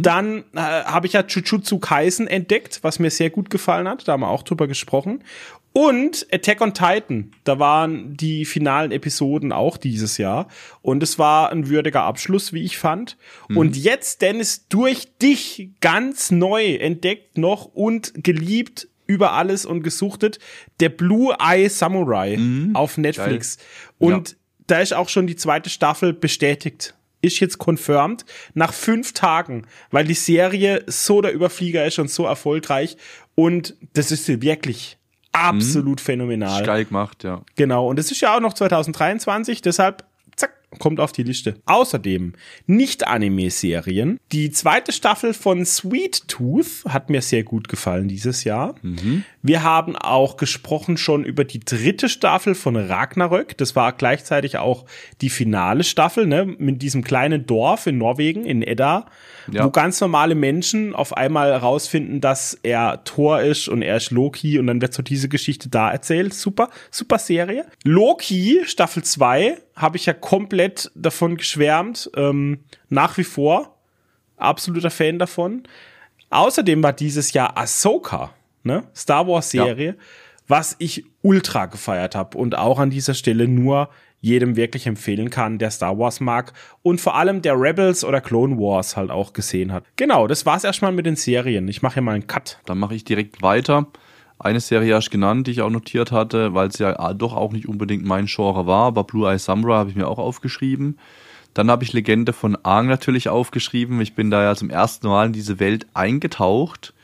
Dann äh, habe ich ja Jujutsu Kaisen entdeckt, was mir sehr gut gefallen hat. Da haben wir auch drüber gesprochen. Und Attack on Titan, da waren die finalen Episoden auch dieses Jahr. Und es war ein würdiger Abschluss, wie ich fand. Und jetzt, Dennis, durch dich ganz neu entdeckt noch und geliebt über alles und gesuchtet, der Blue Eye Samurai auf Netflix. Und da ist auch schon die zweite Staffel bestätigt. Ist jetzt confirmed nach fünf Tagen, weil die Serie so der Überflieger ist und so erfolgreich. Und das ist sie wirklich absolut mhm. phänomenal. Geil gemacht, ja. Genau, und es ist ja auch noch 2023, deshalb zack, kommt auf die Liste. Außerdem Nicht-Anime-Serien. Die zweite Staffel von Sweet Tooth hat mir sehr gut gefallen dieses Jahr. Mhm. Wir haben auch gesprochen schon über die dritte Staffel von Ragnarök. Das war gleichzeitig auch die finale Staffel, ne, mit diesem kleinen Dorf in Norwegen, in Edda, ja. wo ganz normale Menschen auf einmal herausfinden, dass er Thor ist und er ist Loki und dann wird so diese Geschichte da erzählt. Super, super Serie. Loki, Staffel 2, habe ich ja komplett davon geschwärmt. Ähm, nach wie vor. Absoluter Fan davon. Außerdem war dieses Jahr Ahsoka, ne? Star Wars Serie, ja. was ich ultra gefeiert habe und auch an dieser Stelle nur jedem wirklich empfehlen kann, der Star Wars mag und vor allem der Rebels oder Clone Wars halt auch gesehen hat. Genau, das war's erstmal mit den Serien. Ich mache hier mal einen Cut. Dann mache ich direkt weiter. Eine Serie hast genannt, die ich auch notiert hatte, weil es ja doch auch nicht unbedingt mein Genre war, aber Blue Eye Samurai habe ich mir auch aufgeschrieben. Dann habe ich Legende von Aang natürlich aufgeschrieben. Ich bin da ja zum ersten Mal in diese Welt eingetaucht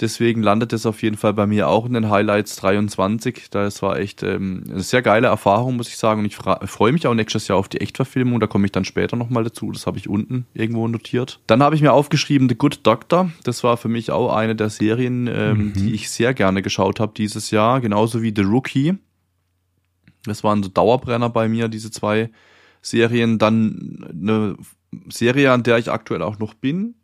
Deswegen landet es auf jeden Fall bei mir auch in den Highlights 23. Das war echt ähm, eine sehr geile Erfahrung, muss ich sagen. Und ich freue mich auch nächstes Jahr auf die Echtverfilmung. Da komme ich dann später nochmal dazu. Das habe ich unten irgendwo notiert. Dann habe ich mir aufgeschrieben The Good Doctor. Das war für mich auch eine der Serien, ähm, mhm. die ich sehr gerne geschaut habe dieses Jahr. Genauso wie The Rookie. Das waren so Dauerbrenner bei mir, diese zwei Serien. Dann eine Serie, an der ich aktuell auch noch bin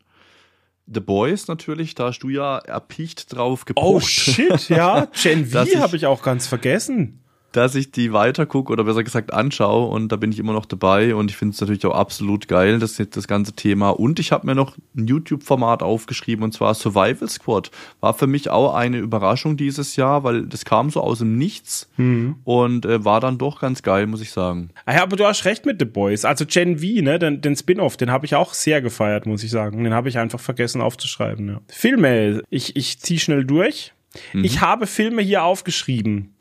The Boys natürlich, da hast du ja erpicht drauf gepocht. Oh shit, ja. Gen V habe ich auch ganz vergessen dass ich die weitergucke oder besser gesagt anschaue und da bin ich immer noch dabei und ich finde es natürlich auch absolut geil, das, das ganze Thema. Und ich habe mir noch ein YouTube-Format aufgeschrieben und zwar Survival Squad. War für mich auch eine Überraschung dieses Jahr, weil das kam so aus dem Nichts mhm. und äh, war dann doch ganz geil, muss ich sagen. Ah ja, aber du hast recht mit The Boys. Also Gen V, ne, den, den Spin-off, den habe ich auch sehr gefeiert, muss ich sagen. Den habe ich einfach vergessen aufzuschreiben. Ja. Filme, ich, ich zieh schnell durch. Mhm. Ich habe Filme hier aufgeschrieben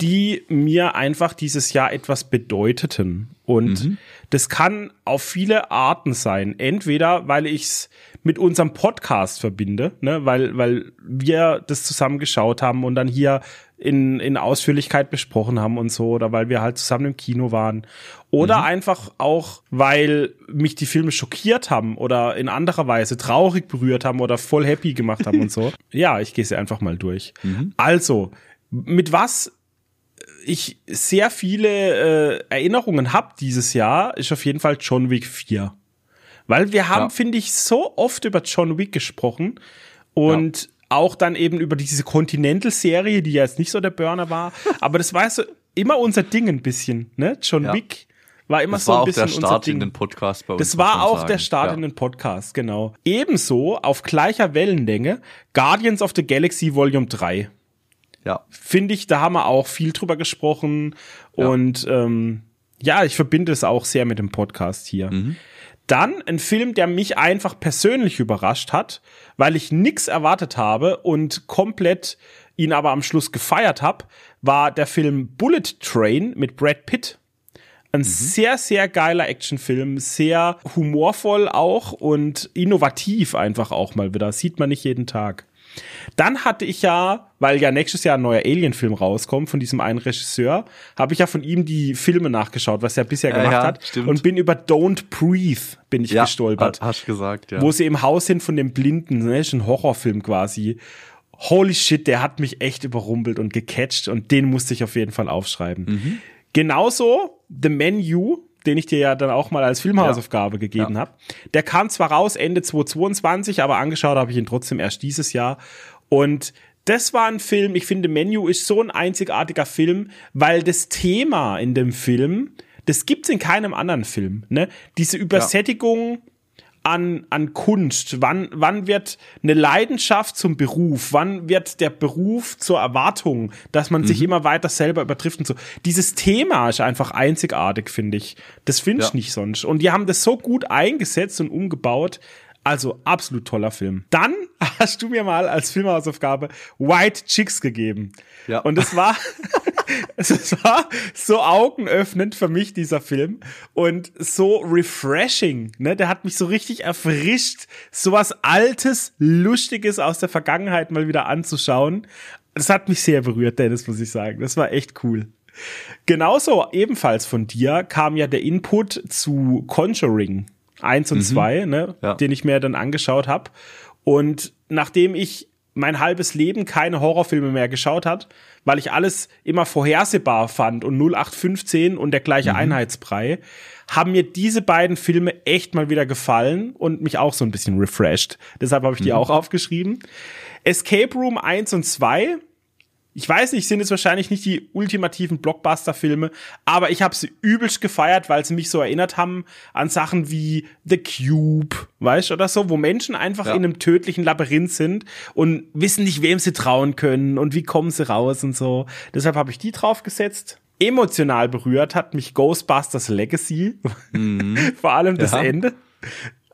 die mir einfach dieses Jahr etwas bedeuteten. Und mhm. das kann auf viele Arten sein. Entweder, weil ich es mit unserem Podcast verbinde, ne, weil, weil wir das zusammen geschaut haben und dann hier in, in Ausführlichkeit besprochen haben und so, oder weil wir halt zusammen im Kino waren. Oder mhm. einfach auch, weil mich die Filme schockiert haben oder in anderer Weise traurig berührt haben oder voll happy gemacht haben und so. Ja, ich gehe sie einfach mal durch. Mhm. Also, mit was ich sehr viele äh, Erinnerungen habe dieses Jahr, ist auf jeden Fall John Wick 4. Weil wir haben, ja. finde ich, so oft über John Wick gesprochen und ja. auch dann eben über diese Continental-Serie, die ja jetzt nicht so der Burner war. aber das war so immer unser Ding ein bisschen, ne? John ja. Wick war immer das so ein bisschen unser Ding. Das war auch der Start in den Podcast bei uns. Das war auch sagen. der Start in den Podcast, genau. Ebenso auf gleicher Wellenlänge Guardians of the Galaxy Volume 3. Ja. Finde ich, da haben wir auch viel drüber gesprochen. Ja. Und ähm, ja, ich verbinde es auch sehr mit dem Podcast hier. Mhm. Dann ein Film, der mich einfach persönlich überrascht hat, weil ich nix erwartet habe und komplett ihn aber am Schluss gefeiert habe, war der Film Bullet Train mit Brad Pitt. Ein mhm. sehr, sehr geiler Actionfilm, sehr humorvoll auch und innovativ einfach auch mal wieder. sieht man nicht jeden Tag. Dann hatte ich ja, weil ja nächstes Jahr ein neuer Alien-Film rauskommt von diesem einen Regisseur, habe ich ja von ihm die Filme nachgeschaut, was er bisher gemacht ja, hat stimmt. und bin über Don't Breathe bin ich ja, gestolpert. Hast gesagt, ja. Wo sie im Haus sind von dem Blinden, ne, ist ein Horrorfilm quasi. Holy shit, der hat mich echt überrumpelt und gecatcht und den musste ich auf jeden Fall aufschreiben. Mhm. Genauso The Menu, den ich dir ja dann auch mal als Filmhausaufgabe ja. gegeben ja. habe. Der kam zwar raus Ende 2022, aber angeschaut habe ich ihn trotzdem erst dieses Jahr. Und das war ein Film, ich finde, Menu ist so ein einzigartiger Film, weil das Thema in dem Film, das gibt's in keinem anderen Film. Ne? Diese Übersättigung an, an Kunst? Wann, wann wird eine Leidenschaft zum Beruf? Wann wird der Beruf zur Erwartung, dass man mhm. sich immer weiter selber übertrifft und so? Dieses Thema ist einfach einzigartig, finde ich. Das finde ich ja. nicht sonst. Und die haben das so gut eingesetzt und umgebaut. Also absolut toller Film. Dann hast du mir mal als Filmhausaufgabe White Chicks gegeben. Ja. Und es war, es war so augenöffnend für mich, dieser Film. Und so refreshing, ne? Der hat mich so richtig erfrischt, sowas Altes, Lustiges aus der Vergangenheit mal wieder anzuschauen. Das hat mich sehr berührt, Dennis, muss ich sagen. Das war echt cool. Genauso ebenfalls von dir kam ja der Input zu Conjuring 1 und mhm. 2, ne, ja. den ich mir dann angeschaut habe. Und nachdem ich mein halbes Leben keine Horrorfilme mehr geschaut hat, weil ich alles immer vorhersehbar fand und 0815 und der gleiche mhm. Einheitsbrei, haben mir diese beiden Filme echt mal wieder gefallen und mich auch so ein bisschen refreshed. Deshalb habe ich die mhm. auch aufgeschrieben. Escape Room 1 und 2 ich weiß nicht, sind es wahrscheinlich nicht die ultimativen Blockbuster-Filme, aber ich habe sie übelst gefeiert, weil sie mich so erinnert haben an Sachen wie The Cube, weißt du, oder so, wo Menschen einfach ja. in einem tödlichen Labyrinth sind und wissen nicht, wem sie trauen können und wie kommen sie raus und so. Deshalb habe ich die draufgesetzt. Emotional berührt hat mich Ghostbusters Legacy, mhm. vor allem das ja. Ende.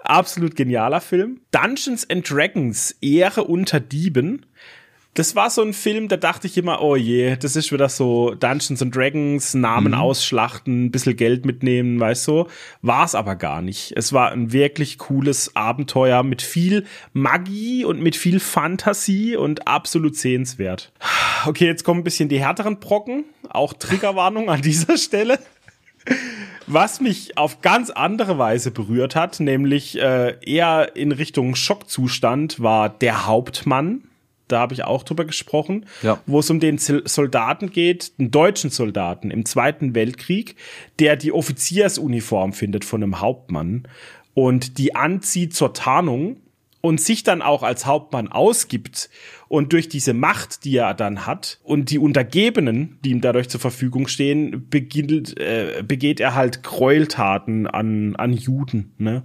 Absolut genialer Film. Dungeons and Dragons, Ehre unter Dieben das war so ein Film, da dachte ich immer, oh je, das ist wieder so Dungeons and Dragons, Namen mhm. ausschlachten, ein bisschen Geld mitnehmen, weißt du. War es aber gar nicht. Es war ein wirklich cooles Abenteuer mit viel Magie und mit viel Fantasie und absolut sehenswert. Okay, jetzt kommen ein bisschen die härteren Brocken. Auch Triggerwarnung an dieser Stelle. Was mich auf ganz andere Weise berührt hat, nämlich äh, eher in Richtung Schockzustand, war der Hauptmann da habe ich auch drüber gesprochen, ja. wo es um den Soldaten geht, einen deutschen Soldaten im Zweiten Weltkrieg, der die Offiziersuniform findet von einem Hauptmann und die anzieht zur Tarnung und sich dann auch als Hauptmann ausgibt und durch diese Macht, die er dann hat und die Untergebenen, die ihm dadurch zur Verfügung stehen, beginnt, äh, begeht er halt Gräueltaten an, an Juden. Ne?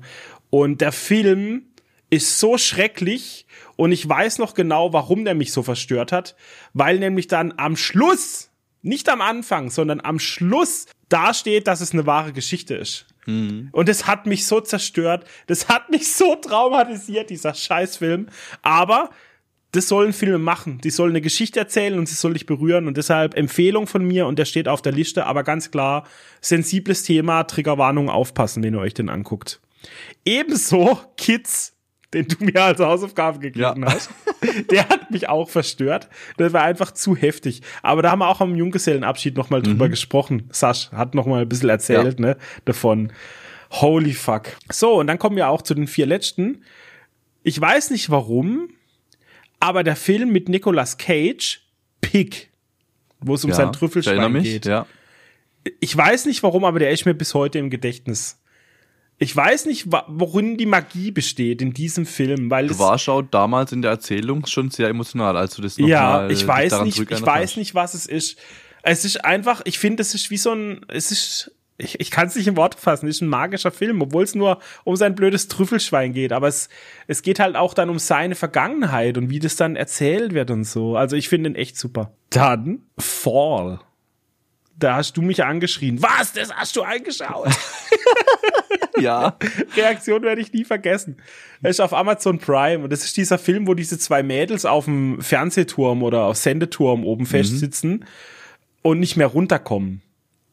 Und der Film ist so schrecklich und ich weiß noch genau, warum der mich so verstört hat, weil nämlich dann am Schluss, nicht am Anfang, sondern am Schluss dasteht, dass es eine wahre Geschichte ist. Mhm. Und das hat mich so zerstört, das hat mich so traumatisiert, dieser Scheißfilm. Aber das sollen Filme machen. Die sollen eine Geschichte erzählen und sie soll dich berühren. Und deshalb Empfehlung von mir und der steht auf der Liste, aber ganz klar, sensibles Thema, Triggerwarnung, aufpassen, wenn ihr euch den anguckt. Ebenso Kids den du mir als Hausaufgabe gegeben ja. hast, der hat mich auch verstört. Das war einfach zu heftig. Aber da haben wir auch am Junggesellenabschied nochmal drüber mhm. gesprochen. Sasch hat nochmal ein bisschen erzählt, ja. ne, davon. Holy fuck. So, und dann kommen wir auch zu den vier letzten. Ich weiß nicht warum, aber der Film mit Nicolas Cage, Pig, wo es um ja, sein Trüffelschwein geht. Ja. Ich weiß nicht warum, aber der ist mir bis heute im Gedächtnis. Ich weiß nicht, worin die Magie besteht in diesem Film, weil du warst auch damals in der Erzählung schon sehr emotional, als du das noch Ja, ich weiß nicht, ich weiß nicht, was es ist. Es ist einfach, ich finde, es ist wie so ein, es ist, ich, ich kann es nicht in Worte fassen, es ist ein magischer Film, obwohl es nur um sein blödes Trüffelschwein geht, aber es, es geht halt auch dann um seine Vergangenheit und wie das dann erzählt wird und so. Also ich finde ihn echt super. Dann Fall da hast du mich angeschrien. Was? Das hast du angeschaut? ja. Reaktion werde ich nie vergessen. Er ist auf Amazon Prime und das ist dieser Film, wo diese zwei Mädels auf dem Fernsehturm oder auf Sendeturm oben mhm. festsitzen und nicht mehr runterkommen.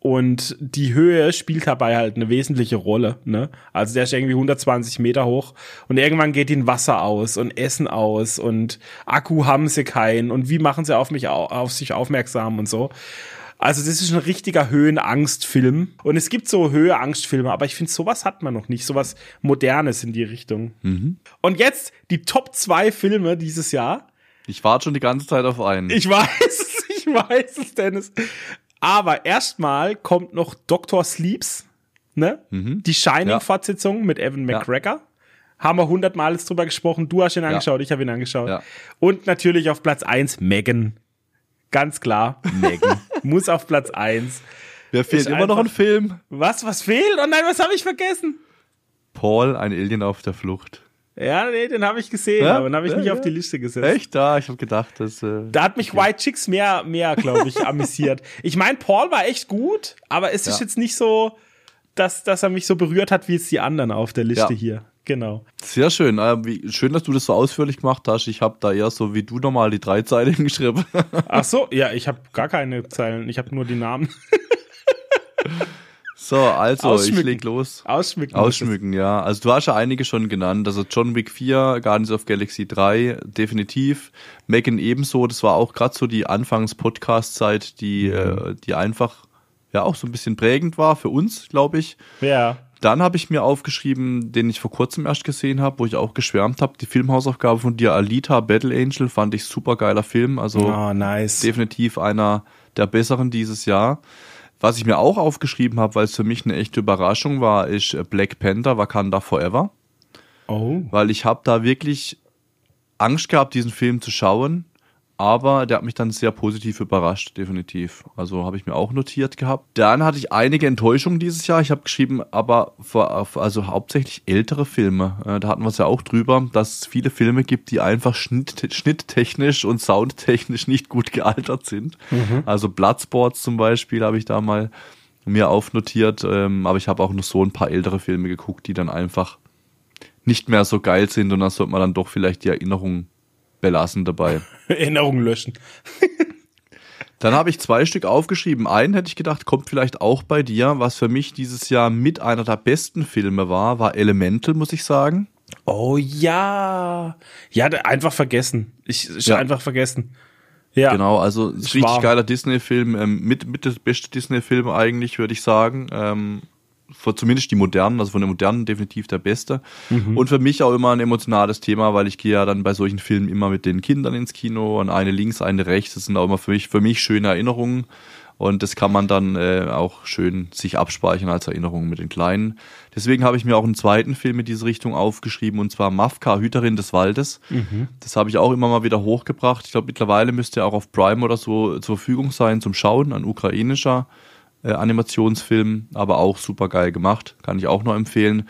Und die Höhe spielt dabei halt eine wesentliche Rolle. Ne? Also der ist irgendwie 120 Meter hoch und irgendwann geht ihnen Wasser aus und Essen aus und Akku haben sie keinen und wie machen sie auf mich auf sich aufmerksam und so. Also das ist ein richtiger Höhenangstfilm. Und es gibt so Höheangstfilme, aber ich finde, sowas hat man noch nicht. Sowas Modernes in die Richtung. Mhm. Und jetzt die Top zwei Filme dieses Jahr. Ich warte schon die ganze Zeit auf einen. Ich weiß es, ich weiß es, Dennis. Aber erstmal kommt noch Dr. Sleeps, ne? Mhm. Die Shining-Fortsetzung ja. mit Evan McGregor. Ja. Haben wir hundertmal jetzt drüber gesprochen. Du hast ihn angeschaut, ja. ich habe ihn angeschaut. Und natürlich auf Platz eins Megan. Ganz klar, Megan. Muss auf Platz eins. Wer fehlt immer noch ein Film? Was, was fehlt? Oh nein, was habe ich vergessen? Paul, ein Alien auf der Flucht. Ja, nee, den habe ich gesehen, ja? aber den habe ich ja, nicht ja. auf die Liste gesetzt. Echt? Da, ich habe gedacht, dass. Äh, da hat mich okay. White Chicks mehr, mehr, glaube ich, amüsiert. Ich meine, Paul war echt gut, aber es ist jetzt nicht so, dass, dass er mich so berührt hat wie jetzt die anderen auf der Liste hier. Genau. Sehr schön. Wie, schön, dass du das so ausführlich gemacht hast. Ich habe da eher so wie du nochmal die drei Zeilen geschrieben. Ach so, ja, ich habe gar keine Zeilen. Ich habe nur die Namen. So, also Ausschmücken. ich leg los. Ausschmücken. Ausschmücken, ja. Also du hast ja einige schon genannt. Also John Wick 4, Guardians of Galaxy 3, definitiv. Megan ebenso, das war auch gerade so die Anfangs-Podcast-Zeit, die, äh, die einfach ja auch so ein bisschen prägend war für uns, glaube ich. Ja. Dann habe ich mir aufgeschrieben, den ich vor kurzem erst gesehen habe, wo ich auch geschwärmt habe, die Filmhausaufgabe von dir, Alita Battle Angel, fand ich super geiler Film. Also Oh, nice. definitiv einer der besseren dieses Jahr. Was ich mir auch aufgeschrieben habe, weil es für mich eine echte Überraschung war, ist Black Panther Wakanda Forever. Oh. Weil ich habe da wirklich Angst gehabt, diesen Film zu schauen. Aber der hat mich dann sehr positiv überrascht, definitiv. Also habe ich mir auch notiert gehabt. Dann hatte ich einige Enttäuschungen dieses Jahr. Ich habe geschrieben, aber vor, also hauptsächlich ältere Filme. Äh, Da hatten wir es ja auch drüber, dass es viele Filme gibt, die einfach schnitt, schnitttechnisch und soundtechnisch nicht gut gealtert sind. Also Bloodsports zum Beispiel habe ich da mal mir aufnotiert. Ähm, aber ich habe auch noch so ein paar ältere Filme geguckt, die dann einfach nicht mehr so geil sind und dann sollte man dann doch vielleicht die Erinnerung belassen dabei. Erinnerungen löschen. Dann habe ich zwei Stück aufgeschrieben. Einen hätte ich gedacht, kommt vielleicht auch bei dir. Was für mich dieses Jahr mit einer der besten Filme war, war Elemental, muss ich sagen. Oh ja. Ja, einfach vergessen. Ich, ich Ja. einfach vergessen. Ja. Genau, also richtig geiler Disney-Film, ähm, mit, mit das beste Disney-Film eigentlich, würde ich sagen. Ähm, von, zumindest die modernen, also von den modernen definitiv der beste. Mhm. Und für mich auch immer ein emotionales Thema, weil ich gehe ja dann bei solchen Filmen immer mit den Kindern ins Kino und eine links, eine rechts. Das sind auch immer für mich, für mich schöne Erinnerungen. Und das kann man dann äh, auch schön sich abspeichern als Erinnerung mit den Kleinen. Deswegen habe ich mir auch einen zweiten Film in diese Richtung aufgeschrieben, und zwar Mafka, Hüterin des Waldes. Das habe ich auch immer mal wieder hochgebracht. Ich glaube, mittlerweile müsste er auch auf Prime oder so zur Verfügung sein zum Schauen, ein ukrainischer äh, Animationsfilm, aber auch super geil gemacht, kann ich auch nur empfehlen.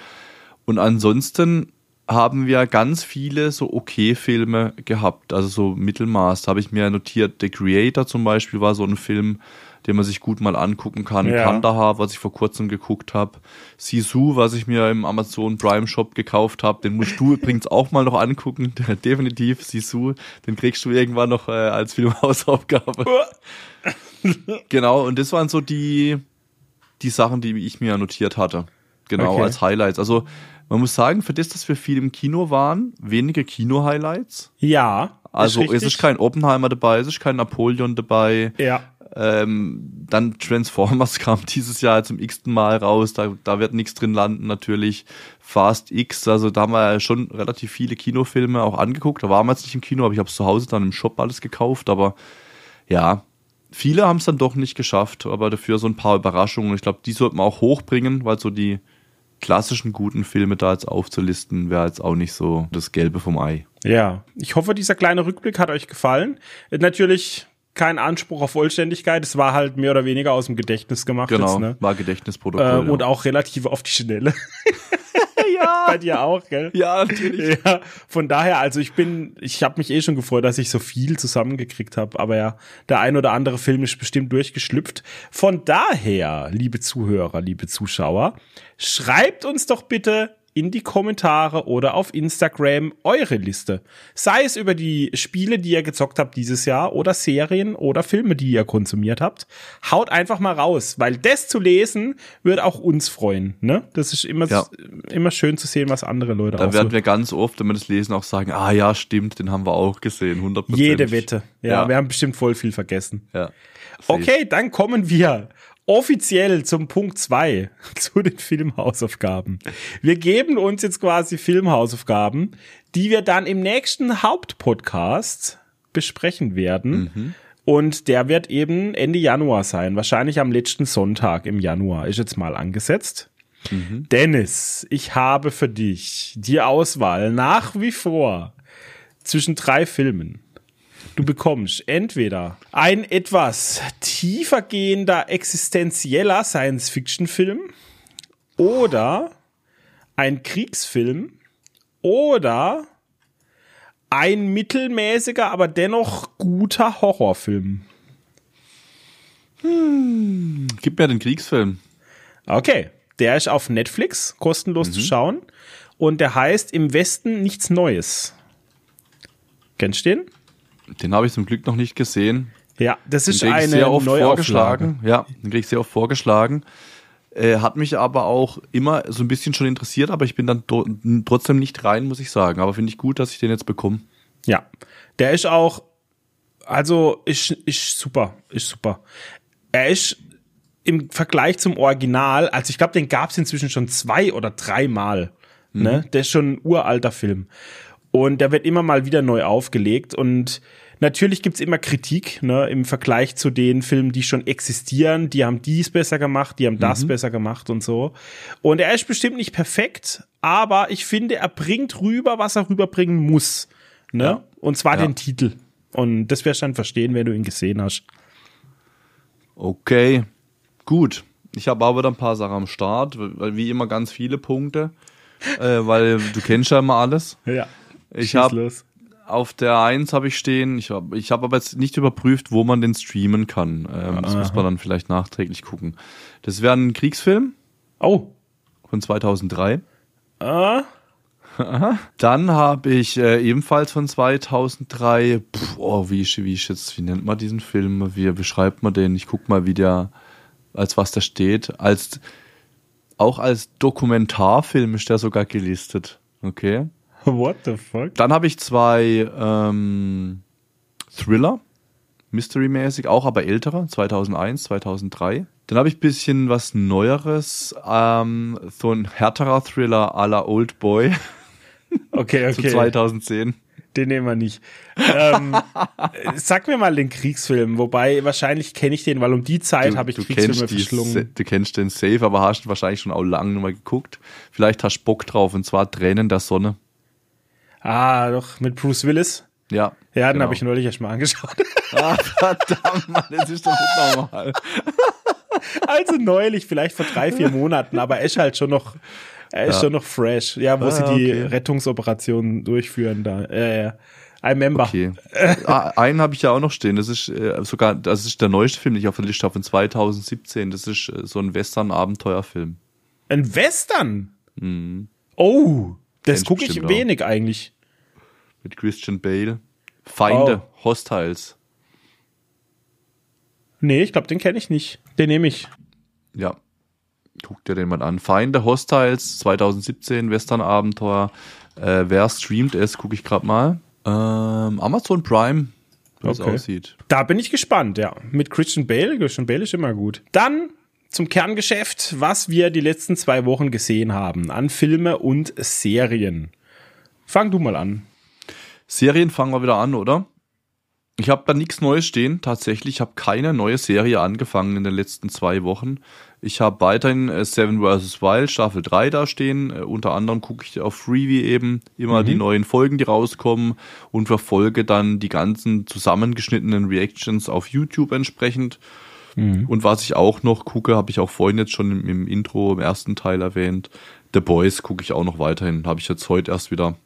Und ansonsten haben wir ganz viele so okay Filme gehabt, also so Mittelmaß. Da habe ich mir notiert, The Creator zum Beispiel war so ein Film, den man sich gut mal angucken kann. Ja. Kandahar, was ich vor kurzem geguckt habe. Sisu, was ich mir im Amazon Prime Shop gekauft habe. Den musst du übrigens auch mal noch angucken. Definitiv Sisu. Den kriegst du irgendwann noch äh, als Filmhausaufgabe. Genau, und das waren so die, die Sachen, die ich mir notiert hatte. Genau, Okay. als Highlights. Also, man muss sagen, für das, dass wir viel im Kino waren, wenige Kino-Highlights. Ja. Also, es richtig. ist kein Oppenheimer dabei, es ist kein Napoleon dabei. Ja. Ähm, dann Transformers kam dieses Jahr zum x-ten Mal raus, da, da wird nichts drin landen natürlich. Fast X, also da haben wir ja schon relativ viele Kinofilme auch angeguckt. Da waren wir jetzt nicht im Kino, aber ich habe zu Hause dann im Shop alles gekauft. Aber ja, viele haben es dann doch nicht geschafft, aber dafür so ein paar Überraschungen. Ich glaube, die sollten wir auch hochbringen, weil so die klassischen guten Filme da jetzt aufzulisten, wäre jetzt auch nicht so das Gelbe vom Ei. Ja. Ich hoffe, dieser kleine Rückblick hat euch gefallen. Äh, Natürlich kein Anspruch auf Vollständigkeit. Es war halt mehr oder weniger aus dem Gedächtnis gemacht. Genau, Jetzt, ne? war äh, Gedächtnisprotokoll. Und ja. auch relativ auf die Schnelle. ja, Bei dir auch, gell? ja, natürlich. Ja, von daher, also ich bin, ich habe mich eh schon gefreut, dass ich so viel zusammengekriegt habe, aber ja, der ein oder andere Film ist bestimmt durchgeschlüpft. Von daher, liebe Zuhörer, liebe Zuschauer, schreibt uns doch bitte in die Kommentare oder auf Instagram eure Liste. Sei es über die Spiele, die ihr gezockt habt dieses Jahr oder Serien oder Filme, die ihr konsumiert habt. Haut einfach mal raus, weil das zu lesen wird auch uns freuen. Ne? Das ist immer, Ja. immer schön zu sehen, was andere Leute Da werden so wir ganz oft, wenn wir das lesen, auch sagen, ah ja, stimmt, den haben wir auch gesehen, 100%. Jede Wette. Ja, Ja. wir haben bestimmt voll viel vergessen. Ja. Okay, dann kommen wir offiziell zum Punkt zwei zu den Filmhausaufgaben. Wir geben uns jetzt quasi Filmhausaufgaben, die wir dann im nächsten Hauptpodcast besprechen werden. Und der wird eben Ende Januar sein, wahrscheinlich am letzten Sonntag im Januar, ist jetzt mal angesetzt. Dennis, ich habe für dich die Auswahl nach wie vor zwischen drei Filmen. Du bekommst entweder ein etwas tiefergehender, existenzieller Science-Fiction-Film oder ein Kriegsfilm oder ein mittelmäßiger, aber dennoch guter Horrorfilm. Gib mir den Kriegsfilm. Okay, der ist auf Netflix kostenlos zu schauen und der heißt Im Westen nichts Neues. Kennst du den? Den habe ich zum Glück noch nicht gesehen. Ja, das Den ist ich eine sehr oft vorgeschlagen. Ja, den krieg ich sehr oft vorgeschlagen. Äh, hat mich aber auch immer so ein bisschen schon interessiert, aber ich bin dann trotzdem nicht rein, muss ich sagen. Aber finde ich gut, dass ich den jetzt bekomme. Ja, der ist auch, also ist, ist super, ist super. Er ist im Vergleich zum Original, also ich glaube, den gab es inzwischen schon zwei oder dreimal. Mhm. Ne? Der ist schon ein uralter Film. Und der wird immer mal wieder neu aufgelegt und Natürlich gibt's immer Kritik ne, im Vergleich zu den Filmen, die schon existieren. Die haben dies besser gemacht, die haben das mhm. besser gemacht und so. Und er ist bestimmt nicht perfekt, aber ich finde, er bringt rüber, was er rüberbringen muss. Ne? Ja. Und zwar ja. den Titel. Und das wirst du dann verstehen, wenn du ihn gesehen hast. Okay, gut. Ich habe aber ein paar Sachen am Start, weil wie immer ganz viele Punkte, äh, weil du kennst ja immer alles. Ja. Ich habe auf der 1 habe ich stehen, ich habe ich hab aber jetzt nicht überprüft, wo man den streamen kann. Ähm, das muss man dann vielleicht nachträglich gucken. Das wäre ein Kriegsfilm. Oh. Von 2003. Ah. Dann habe ich äh, ebenfalls von 2003, pff, oh, wie, wie, jetzt, wie nennt man diesen Film? Wie beschreibt man den? Ich guck mal, wie der, als was da steht. Als, auch als Dokumentarfilm ist der sogar gelistet. Okay. What the fuck? Dann habe ich zwei ähm, Thriller, Mystery-mäßig, auch aber ältere, 2001, 2003. Dann habe ich ein bisschen was Neueres, ähm, so ein härterer Thriller à la Old Boy. Okay, okay. Zu 2010. Den nehmen wir nicht. ähm, sag mir mal den Kriegsfilm, wobei wahrscheinlich kenne ich den, weil um die Zeit habe ich du Kriegsfilme verschlungen. Du kennst den Safe, aber hast wahrscheinlich schon auch lange mal geguckt. Vielleicht hast du Bock drauf, und zwar Tränen der Sonne. Ah, doch, mit Bruce Willis. Ja. Ja, den genau. habe ich neulich erst mal angeschaut. Ah, verdammt, Mann, das ist doch nicht normal. Also neulich, vielleicht vor drei, vier Monaten, aber er ist halt schon noch, er ist ja. schon noch fresh. Ja, wo ah, sie die okay. Rettungsoperation durchführen da. Äh, I remember. Okay. Ah, einen habe ich ja auch noch stehen. Das ist äh, sogar, das ist der neueste Film, den ich auf der Liste habe, von 2017. Das ist äh, so ein Western-Abenteuerfilm. Ein Western? Mhm. Oh, das gucke ich wenig auch. eigentlich. Mit Christian Bale. Feinde, oh. Hostiles. Nee, ich glaube, den kenne ich nicht. Den nehme ich. Ja. Guck dir den mal an. Feinde, Hostiles, 2017, Western-Abenteuer. Äh, wer streamt es, gucke ich gerade mal. Ähm, Amazon Prime, wie okay. es aussieht. Da bin ich gespannt, ja. Mit Christian Bale. Christian Bale ist immer gut. Dann zum Kerngeschäft, was wir die letzten zwei Wochen gesehen haben an Filme und Serien. Fang du mal an. Serien fangen wir wieder an, oder? Ich habe da nichts Neues stehen. Tatsächlich, ich habe keine neue Serie angefangen in den letzten zwei Wochen. Ich habe weiterhin äh, Seven vs. Wild Staffel 3 da stehen. Äh, unter anderem gucke ich auf Freebie eben immer mhm. die neuen Folgen, die rauskommen und verfolge dann die ganzen zusammengeschnittenen Reactions auf YouTube entsprechend. Mhm. Und was ich auch noch gucke, habe ich auch vorhin jetzt schon im, im, Intro, im ersten Teil erwähnt. The Boys gucke ich auch noch weiterhin. Habe ich jetzt heute erst wieder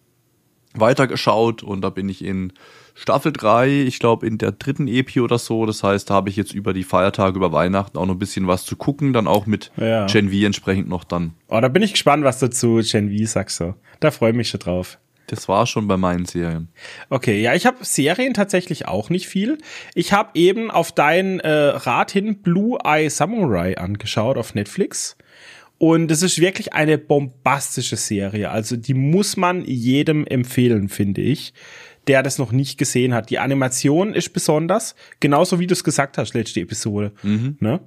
weitergeschaut und da bin ich in Staffel 3, ich glaube in der dritten Epi oder so. Das heißt, da habe ich jetzt über die Feiertage, über Weihnachten auch noch ein bisschen was zu gucken, dann auch mit ja. Gen V entsprechend noch dann. Oh, da bin ich gespannt, was du zu Gen V sagst. So. Da freue ich mich schon drauf. Das war schon bei meinen Serien. Okay, ja, ich habe Serien tatsächlich auch nicht viel. Ich habe eben auf dein äh, Rat hin Blue Eye Samurai angeschaut auf Netflix. Und es ist wirklich eine bombastische Serie. Also die muss man jedem empfehlen, finde ich, der das noch nicht gesehen hat. Die Animation ist besonders, genauso wie du es gesagt hast, letzte Episode. Mhm. Ne?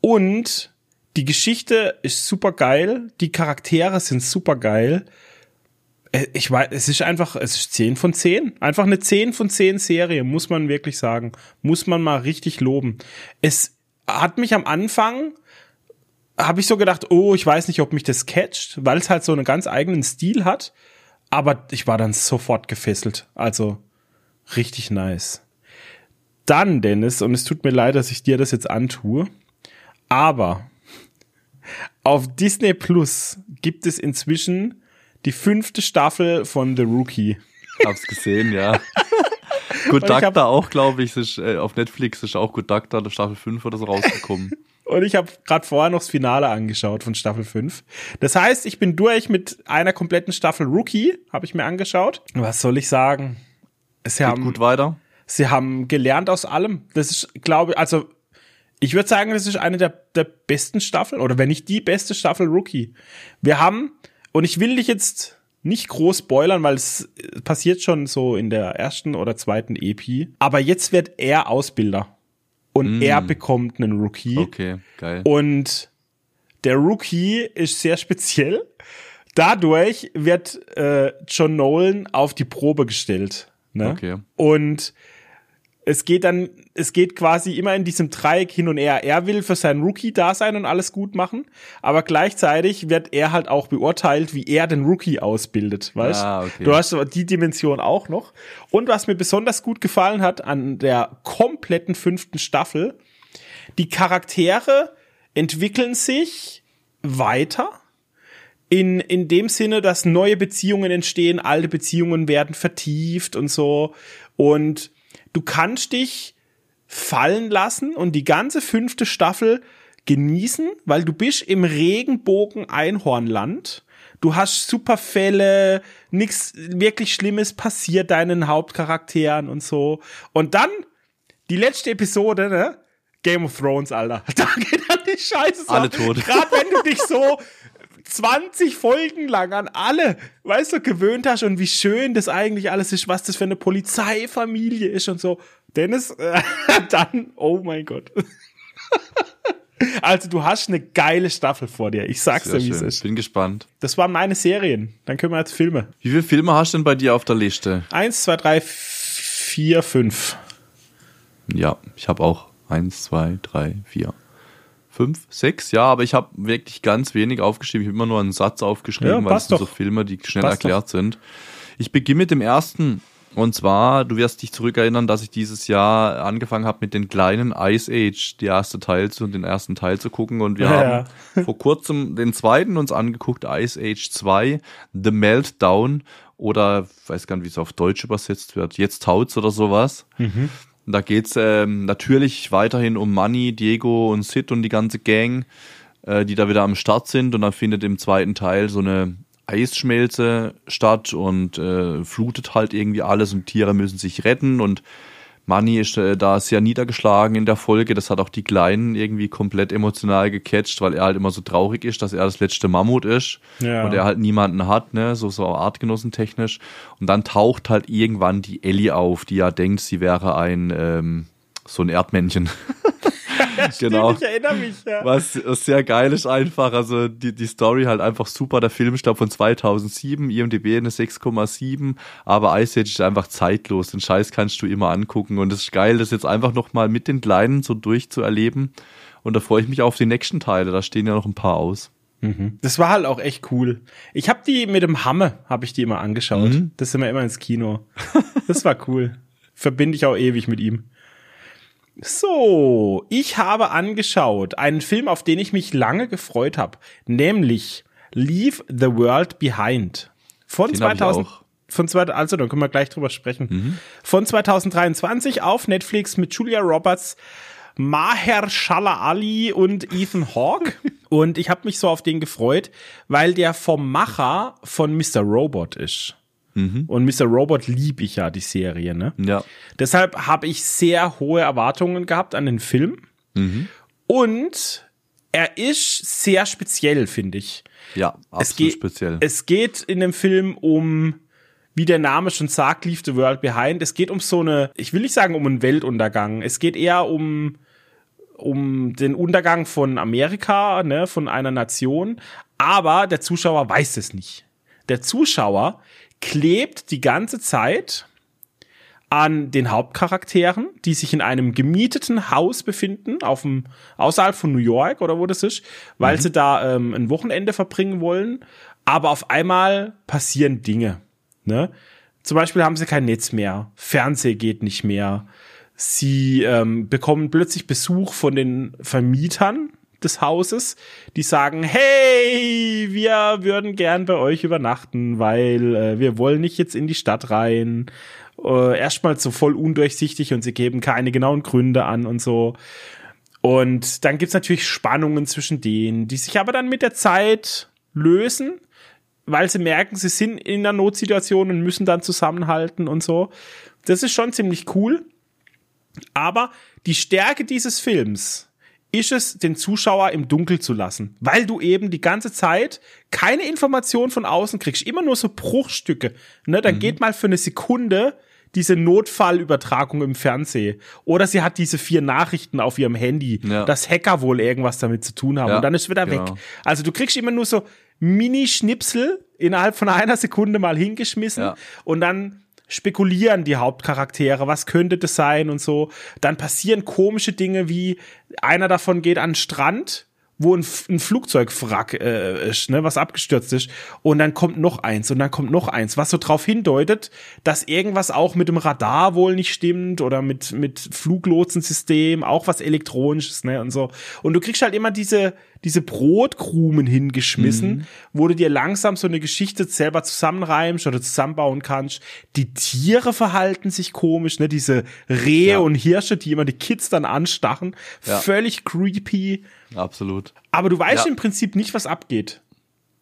Und die Geschichte ist super geil, die Charaktere sind super geil ich weiß, es ist einfach, es ist 10 von 10. Einfach eine 10 von 10 Serie, muss man wirklich sagen. Muss man mal richtig loben. Es hat mich am Anfang, habe ich so gedacht, oh, ich weiß nicht, ob mich das catcht, weil es halt so einen ganz eigenen Stil hat. Aber ich war dann sofort gefesselt. Also richtig nice. Dann, Dennis, und es tut mir leid, dass ich dir das jetzt antue, aber auf Disney Plus gibt es inzwischen die fünfte Staffel von The Rookie. Hab's gesehen, ja. Good Doctor auch, glaube ich, ist, äh, auf Netflix ist auch Good Doctor, Staffel 5 oder so rausgekommen. Und ich habe gerade vorher noch das Finale angeschaut von Staffel 5. Das heißt, ich bin durch mit einer kompletten Staffel Rookie, habe ich mir angeschaut. Was soll ich sagen? Sie Geht haben gut weiter. Sie haben gelernt aus allem. Das ist, glaube ich, also Ich würde sagen, das ist eine der, der besten Staffeln oder wenn nicht die beste Staffel Rookie. Wir haben, und ich will dich jetzt nicht groß spoilern, weil es passiert schon so in der ersten oder zweiten EP. Aber jetzt wird er Ausbilder. Und Mm. er bekommt einen Rookie. Okay, geil. Und der Rookie ist sehr speziell. Dadurch wird äh, John Nolan auf die Probe gestellt. Ne? Okay. Und es geht dann, es geht quasi immer in diesem Dreieck hin und her. Er will für seinen Rookie da sein und alles gut machen, aber gleichzeitig wird er halt auch beurteilt, wie er den Rookie ausbildet, weißt? Ah, okay. Du hast die Dimension auch noch. Und was mir besonders gut gefallen hat an der kompletten fünften Staffel, die Charaktere entwickeln sich weiter in, in dem Sinne, dass neue Beziehungen entstehen, alte Beziehungen werden vertieft und so. Und du kannst dich fallen lassen und die ganze fünfte Staffel genießen, weil du bist im Regenbogen-Einhornland. Du hast Superfälle, nichts wirklich Schlimmes passiert deinen Hauptcharakteren und so. Und dann die letzte Episode, ne? Game of Thrones, Alter. Da geht dann die Scheiße so. Alle tot. Gerade wenn du dich so 20 Folgen lang an alle, weißt du, gewöhnt hast und wie schön das eigentlich alles ist, was das für eine Polizeifamilie ist und so. Dennis, äh, dann, oh mein Gott. Also du hast eine geile Staffel vor dir. Ich sag's Sehr dir, wie es ist. Bin gespannt. Das waren meine Serien. Dann können wir jetzt Filme. Wie viele Filme hast du denn bei dir auf der Liste? Eins, zwei, drei, vier, fünf. Ja, ich habe auch eins, zwei, drei, vier, fünf, sechs. Ja, aber ich habe wirklich ganz wenig aufgeschrieben. Ich habe immer nur einen Satz aufgeschrieben, Ja, weil es sind so doch. Filme, die schnell Passt erklärt sind. Ich beginne mit dem ersten. Und zwar, du wirst dich zurückerinnern, dass ich dieses Jahr angefangen habe mit den kleinen Ice Age, die erste Teil zu, den ersten Teil zu gucken. Und wir Ja. haben vor kurzem den zweiten uns angeguckt, Ice Age 2, The Meltdown oder weiß gar nicht, wie es auf Deutsch übersetzt wird, jetzt taut's oder sowas. Und Da geht's ähm, natürlich weiterhin um Money, Diego und Sid und die ganze Gang, äh, die da wieder am Start sind. Und dann findet im zweiten Teil so eine Eisschmelze statt und äh, flutet halt irgendwie alles und Tiere müssen sich retten und Money ist äh, da sehr niedergeschlagen in der Folge. Das hat auch die Kleinen irgendwie komplett emotional gecatcht, weil er halt immer so traurig ist, dass er das letzte Mammut ist Ja. und er halt niemanden hat, ne, so so artgenossentechnisch. Und dann taucht halt irgendwann die Ellie auf, die ja denkt, sie wäre ein ähm, so ein Erdmännchen. genau. Ich erinnere mich, ja. Was sehr geil ist einfach, also die, die Story halt einfach super. Der Film stammt von 2007, IMDb eine 6,7, aber Ice Age ist einfach zeitlos. Den Scheiß kannst du immer angucken und es ist geil, das jetzt einfach nochmal mit den Kleinen so durchzuerleben. Und da freue ich mich auf die nächsten Teile, da stehen ja noch ein paar aus. Das war halt auch echt cool. Ich habe die mit dem Hamme, habe ich die immer angeschaut. Mhm. Das sind wir immer ins Kino. Das war cool. Verbinde ich auch ewig mit ihm. So, ich habe angeschaut einen Film, auf den ich mich lange gefreut habe, nämlich Leave the World Behind von Den hab ich 2000 auch. von zwei, also dann können wir gleich drüber sprechen. Von 2023 auf Netflix mit Julia Roberts, Mahershala Ali und Ethan Hawke. und ich habe mich so auf den gefreut, weil der vom Macher von Mr. Robot ist. Und Mr. Robot lieb ich ja, die Serie, ne? Ja. Deshalb habe ich sehr hohe Erwartungen gehabt an den Film. Und er ist sehr speziell, finde ich. Ja, Es absolut geht, speziell. es geht in dem Film um, wie der Name schon sagt, Leave the World Behind. Es geht um so eine, ich will nicht sagen um einen Weltuntergang. Es geht eher um, um den Untergang von Amerika, ne, von einer Nation. Aber der Zuschauer weiß es nicht. Der Zuschauer klebt die ganze Zeit an den Hauptcharakteren, die sich in einem gemieteten Haus befinden, auf dem, außerhalb von New York oder wo das ist, weil sie da ähm, ein Wochenende verbringen wollen. Aber auf einmal passieren Dinge. Ne? Zum Beispiel haben sie kein Netz mehr, Fernseh geht nicht mehr. Sie ähm, bekommen plötzlich Besuch von den Vermietern des Hauses, die sagen, hey, wir würden gern bei euch übernachten, weil äh, wir wollen nicht jetzt in die Stadt rein. Äh, erstmal so voll undurchsichtig und sie geben keine genauen Gründe an und so. Und dann gibt's natürlich Spannungen zwischen denen, die sich aber dann mit der Zeit lösen, weil sie merken, sie sind in einer Notsituation und müssen dann zusammenhalten und so. Das ist schon ziemlich cool. Aber die Stärke dieses Films ist es, den Zuschauer im Dunkel zu lassen, weil du eben die ganze Zeit keine Information von außen kriegst, immer nur so Bruchstücke. Ne, dann mhm. geht mal für eine Sekunde diese Notfallübertragung im Fernsehen. Oder sie hat diese vier Nachrichten auf ihrem Handy, ja. dass Hacker wohl irgendwas damit zu tun haben. Ja, und dann ist wieder genau. weg. Also du kriegst immer nur so Mini-Schnipsel innerhalb von einer Sekunde mal hingeschmissen ja. und dann spekulieren die Hauptcharaktere, was könnte das sein und so. Dann passieren komische Dinge wie einer davon geht an den Strand wo ein, ein Flugzeugwrack äh, ist, ne, was abgestürzt ist. Und dann kommt noch eins und dann kommt noch eins, was so drauf hindeutet, dass irgendwas auch mit dem Radar wohl nicht stimmt oder mit, mit Fluglotsensystem, auch was elektronisches, ne, und so. Und du kriegst halt immer diese, diese Brotkrumen hingeschmissen, mhm. wo du dir langsam so eine Geschichte selber zusammenreimst oder zusammenbauen kannst. Die Tiere verhalten sich komisch, ne, diese Rehe ja. und Hirsche, die immer die Kids dann anstachen. Ja. Völlig creepy. Absolut. Aber du weißt ja. im Prinzip nicht, was abgeht.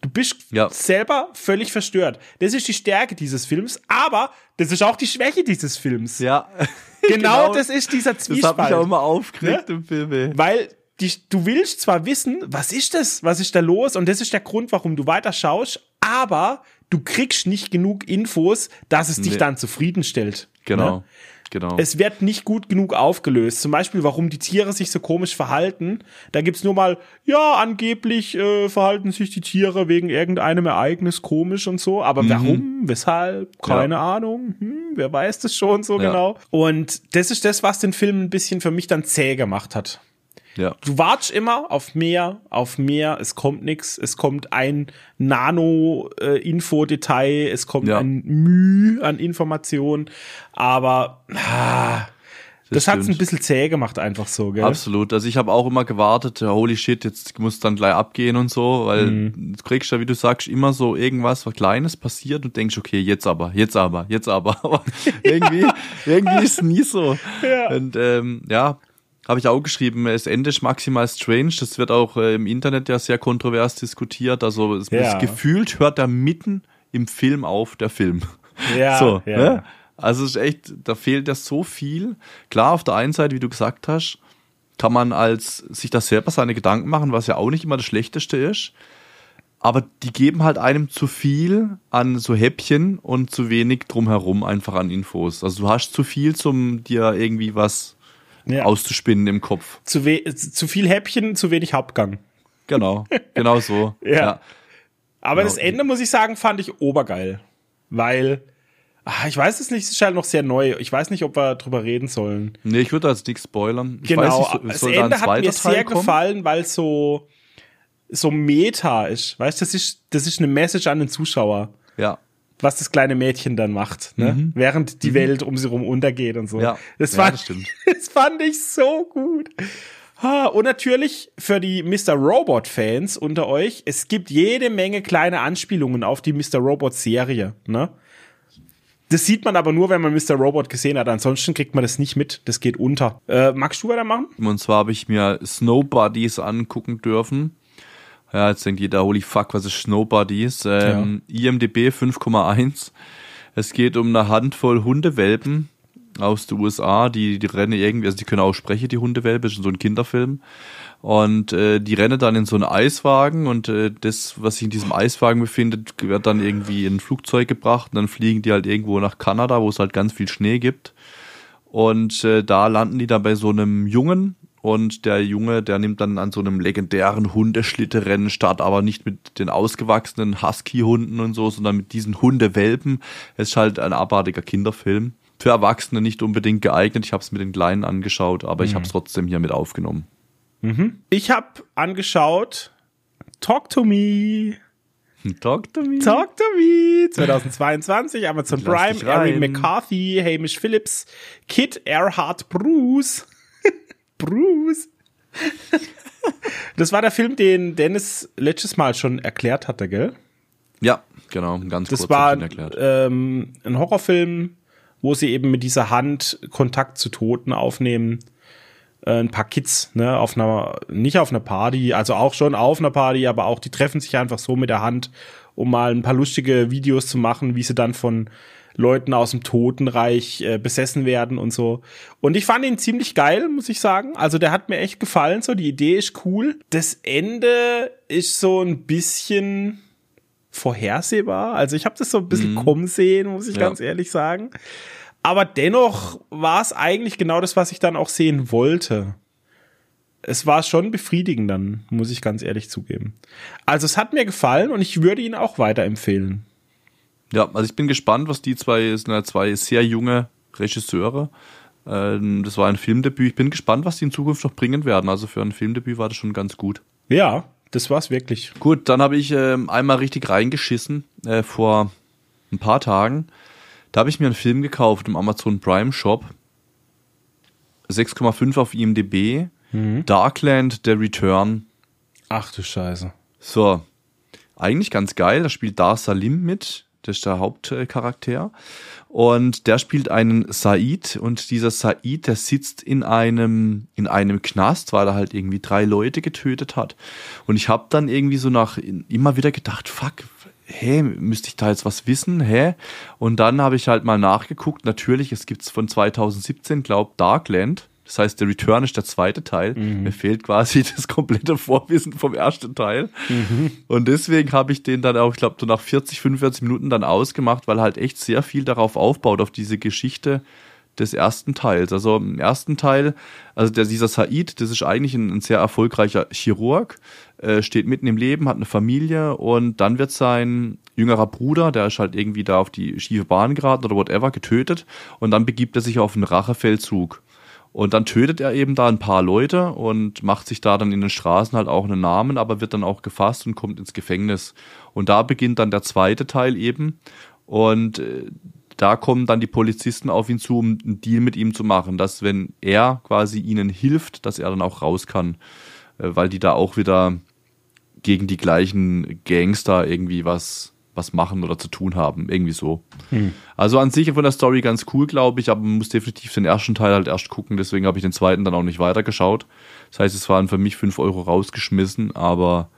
Du bist ja. selber völlig verstört. Das ist die Stärke dieses Films, aber das ist auch die Schwäche dieses Films. Ja. Genau, genau. das ist dieser Zwiespalt. Das hat mich auch immer aufgeregt ja? im Film. Ey. Weil die, du willst zwar wissen, was ist das, was ist da los und das ist der Grund, warum du weiter schaust, aber du kriegst nicht genug Infos, dass es nee. dich dann zufriedenstellt. Genau. Ne? Genau. Es wird nicht gut genug aufgelöst. Zum Beispiel, warum die Tiere sich so komisch verhalten. Da gibt's nur mal, ja, angeblich äh, verhalten sich die Tiere wegen irgendeinem Ereignis komisch und so. Aber mhm. warum? Weshalb? Keine ja. Ahnung. Hm, wer weiß das schon so ja. genau. Und das ist das, was den Film ein bisschen für mich dann zäh gemacht hat. Ja. Du wartest immer auf mehr, auf mehr, es kommt nichts, es kommt ein Nano-Info-Detail, äh, es kommt ja. ein Müh an Informationen, aber ah, das, das hat es ein bisschen zäh gemacht, einfach so, gell? Absolut. Also ich habe auch immer gewartet, holy shit, jetzt muss dann gleich abgehen und so, weil mhm. du kriegst ja, wie du sagst, immer so irgendwas, was Kleines passiert und denkst, okay, jetzt aber, jetzt aber, jetzt aber. Aber irgendwie, irgendwie ist es nie so. Ja. Und ähm, ja, habe ich auch geschrieben, das Ende ist maximal strange. Das wird auch äh, im Internet ja sehr kontrovers diskutiert. Also es, ja. gefühlt hört er mitten im Film auf, der Film. Ja, so, ja. Ne? Also es ist echt, da fehlt ja so viel. Klar, auf der einen Seite, wie du gesagt hast, kann man als sich das selber seine Gedanken machen, was ja auch nicht immer das Schlechteste ist. Aber die geben halt einem zu viel an so Häppchen und zu wenig drumherum einfach an Infos. Also du hast zu viel, zum dir irgendwie was ja. auszuspinnen im Kopf. Zu, zu viel Häppchen, zu wenig Hauptgang. Genau, genau so. ja. ja. Aber genau. das Ende, muss ich sagen, fand ich obergeil. Weil, ach, ich weiß es nicht, es ist halt noch sehr neu. Ich weiß nicht, ob wir drüber reden sollen. Nee, ich würde als dick spoilern. Ich genau, nicht, das Ende hat mir sehr kommen? gefallen, weil es so, so Meta ist. Weißt du, das ist, das ist eine Message an den Zuschauer. Ja was das kleine Mädchen dann macht, ne? Mhm. während die mhm. Welt um sie rum untergeht und so. Ja, das, ja, fand, das stimmt. Das fand ich so gut. Und natürlich für die Mr. Robot-Fans unter euch, es gibt jede Menge kleine Anspielungen auf die Mr. Robot-Serie. Ne? Das sieht man aber nur, wenn man Mr. Robot gesehen hat. Ansonsten kriegt man das nicht mit. Das geht unter. Äh, magst du weitermachen? Und zwar habe ich mir Snow Buddies angucken dürfen. Ja, jetzt denkt jeder, holy fuck, was ist Snowbuddies? Ähm, ja. IMDB 5,1. Es geht um eine Handvoll Hundewelpen aus den USA, die, die rennen irgendwie, also die können auch sprechen, die Hundewelpen, ist so ein Kinderfilm. Und äh, die rennen dann in so einen Eiswagen und äh, das, was sich in diesem Eiswagen befindet, wird dann irgendwie in ein Flugzeug gebracht und dann fliegen die halt irgendwo nach Kanada, wo es halt ganz viel Schnee gibt. Und äh, da landen die dann bei so einem Jungen, und der Junge, der nimmt dann an so einem legendären Hundeschlitterrennen statt, aber nicht mit den ausgewachsenen Husky-Hunden und so, sondern mit diesen Hundewelpen. Es ist halt ein abartiger Kinderfilm. Für Erwachsene nicht unbedingt geeignet. Ich habe es mit den Kleinen angeschaut, aber mhm. ich habe es trotzdem hier mit aufgenommen. Mhm. Ich habe angeschaut Talk to Me. Talk to Me. Talk to Me. 2022, Amazon Prime, Erin McCarthy, Hamish Phillips, Kit Earhart Bruce. Bruce. das war der Film, den Dennis letztes Mal schon erklärt hatte, gell? Ja, genau, ganz das kurz war erklärt. Ähm, ein Horrorfilm, wo sie eben mit dieser Hand Kontakt zu Toten aufnehmen. äh, ein paar Kids, ne, auf einer, nicht auf einer Party, also auch schon auf einer Party, aber auch die treffen sich einfach so mit der Hand, um mal ein paar lustige Videos zu machen, wie sie dann von Leuten aus dem Totenreich äh, besessen werden und so. Und ich fand ihn ziemlich geil, muss ich sagen. Also der hat mir echt gefallen, so die Idee ist cool. Das Ende ist so ein bisschen vorhersehbar. Also ich habe das so ein bisschen mhm. kommen sehen, muss ich ja. ganz ehrlich sagen. Aber dennoch war es eigentlich genau das, was ich dann auch sehen wollte. Es war schon befriedigend dann, muss ich ganz ehrlich zugeben. Also es hat mir gefallen und ich würde ihn auch weiterempfehlen. Ja, also ich bin gespannt, was die zwei, sind ja zwei sehr junge Regisseure. Ähm, das war ein Filmdebüt. Ich bin gespannt, was die in Zukunft noch bringen werden. Also für ein Filmdebüt war das schon ganz gut. Ja, das war's wirklich. Gut, dann habe ich ähm, einmal richtig reingeschissen äh, vor ein paar Tagen. Da habe ich mir einen Film gekauft im Amazon Prime Shop. 6,5 auf IMDb. Mhm. Darkland, The Return. Ach du Scheiße. So. Eigentlich ganz geil. Da spielt Dar Salim mit. Das ist der Hauptcharakter. Und der spielt einen Said und dieser Said, der sitzt in einem, in einem Knast, weil er halt irgendwie drei Leute getötet hat. Und ich habe dann irgendwie so nach, immer wieder gedacht, fuck, hä, müsste ich da jetzt was wissen, hä? Und dann habe ich halt mal nachgeguckt. Natürlich, es gibt's von 2017, glaub, Darkland. Das heißt, der Return ist der zweite Teil. Mhm. Mir fehlt quasi das komplette Vorwissen vom ersten Teil. Mhm. Und deswegen habe ich den dann auch, ich glaube, so nach 40, 45 Minuten dann ausgemacht, weil halt echt sehr viel darauf aufbaut, auf diese Geschichte des ersten Teils. Also im ersten Teil, also der, dieser Said, das ist eigentlich ein, ein sehr erfolgreicher Chirurg, äh, steht mitten im Leben, hat eine Familie und dann wird sein jüngerer Bruder, der ist halt irgendwie da auf die schiefe Bahn geraten oder whatever, getötet und dann begibt er sich auf einen Rachefeldzug. Und dann tötet er eben da ein paar Leute und macht sich da dann in den Straßen halt auch einen Namen, aber wird dann auch gefasst und kommt ins Gefängnis. Und da beginnt dann der zweite Teil eben. Und äh, da kommen dann die Polizisten auf ihn zu, um einen Deal mit ihm zu machen, dass wenn er quasi ihnen hilft, dass er dann auch raus kann. Äh, weil die da auch wieder gegen die gleichen Gangster irgendwie was was machen oder zu tun haben. Irgendwie so. Hm. Also an sich von der Story ganz cool, glaube ich, aber man muss definitiv den ersten Teil halt erst gucken. Deswegen habe ich den zweiten dann auch nicht weitergeschaut. Das heißt, es waren für mich fünf Euro rausgeschmissen, aber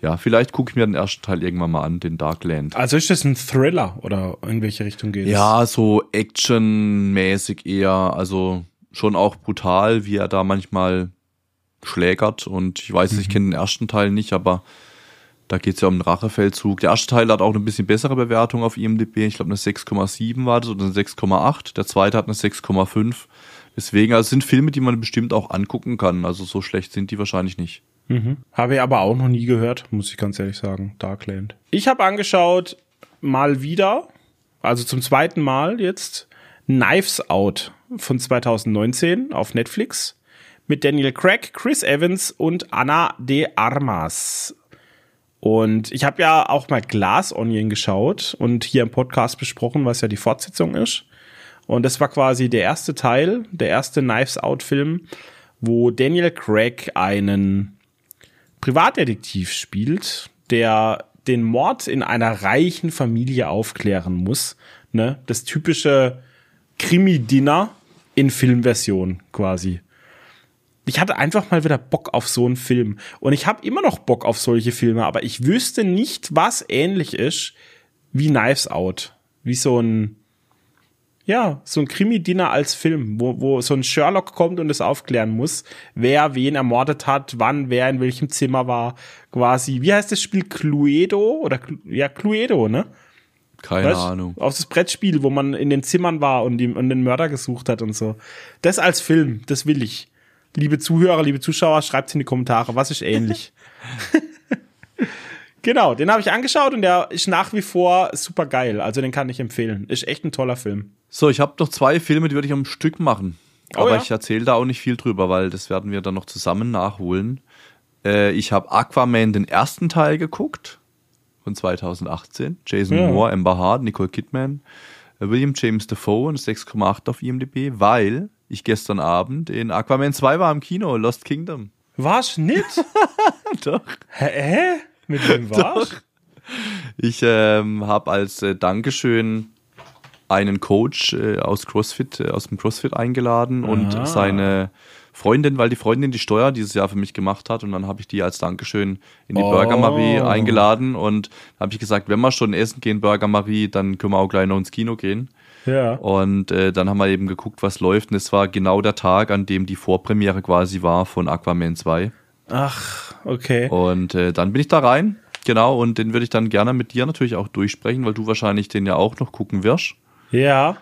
ja, vielleicht gucke ich mir den ersten Teil irgendwann mal an, den Darkland. Also ist das ein Thriller oder in welche Richtung geht es? Ja, so actionmäßig eher, also schon auch brutal, wie er da manchmal schlägert und ich weiß, mhm. ich kenne den ersten Teil nicht, aber da geht es ja um einen Rachefeldzug. Der erste Teil hat auch eine bisschen bessere Bewertung auf IMDb. Ich glaube, eine 6,7 war das oder eine 6,8. Der zweite hat eine 6,5. Deswegen, also sind Filme, die man bestimmt auch angucken kann. Also so schlecht sind die wahrscheinlich nicht. Mhm. Habe ich aber auch noch nie gehört, muss ich ganz ehrlich sagen. Darkland. Ich habe angeschaut, mal wieder, also zum zweiten Mal jetzt, Knives Out von 2019 auf Netflix mit Daniel Craig, Chris Evans und Anna de Armas. Und ich habe ja auch mal Glass Onion geschaut und hier im Podcast besprochen, was ja die Fortsetzung ist. Und das war quasi der erste Teil, der erste Knives Out Film, wo Daniel Craig einen Privatdetektiv spielt, der den Mord in einer reichen Familie aufklären muss. Ne? Das typische Krimi-Dinner in Filmversion quasi ich hatte einfach mal wieder Bock auf so einen Film. Und ich habe immer noch Bock auf solche Filme, aber ich wüsste nicht, was ähnlich ist wie Knives Out. Wie so ein, ja, so ein Krimi-Dinner als Film, wo, wo so ein Sherlock kommt und es aufklären muss, wer wen ermordet hat, wann, wer in welchem Zimmer war. Quasi, wie heißt das Spiel? Cluedo? Oder, ja, Cluedo, ne? Keine weißt, Ahnung. Auf das Brettspiel, wo man in den Zimmern war und, die, und den Mörder gesucht hat und so. Das als Film, das will ich liebe Zuhörer, liebe Zuschauer, schreibt in die Kommentare, was ist ähnlich. genau, den habe ich angeschaut und der ist nach wie vor super geil. Also den kann ich empfehlen. Ist echt ein toller Film. So, ich habe noch zwei Filme, die würde ich am Stück machen. Oh, Aber ja? ich erzähle da auch nicht viel drüber, weil das werden wir dann noch zusammen nachholen. Äh, ich habe Aquaman den ersten Teil geguckt von 2018. Jason ja. Moore, Amber Hart, Nicole Kidman, äh, William James Defoe und 6,8 auf IMDb, weil ich gestern Abend in Aquaman 2 war im Kino, Lost Kingdom. War's nicht? Doch. Hä? Mit wem war's? Doch. Ich ähm, habe als äh, Dankeschön einen Coach äh, aus CrossFit, äh, aus dem CrossFit eingeladen ah. und seine Freundin, weil die Freundin die Steuer dieses Jahr für mich gemacht hat und dann habe ich die als Dankeschön in die Oh. Burger Marie eingeladen und habe ich gesagt, wenn wir schon essen gehen, Burger Marie, dann können wir auch gleich noch ins Kino gehen. Ja. Und äh, dann haben wir eben geguckt, was läuft. Und es war genau der Tag, an dem die Vorpremiere quasi war von Aquaman 2. Ach, okay. Und äh, dann bin ich da rein, genau, und den würde ich dann gerne mit dir natürlich auch durchsprechen, weil du wahrscheinlich den ja auch noch gucken wirst. Ja.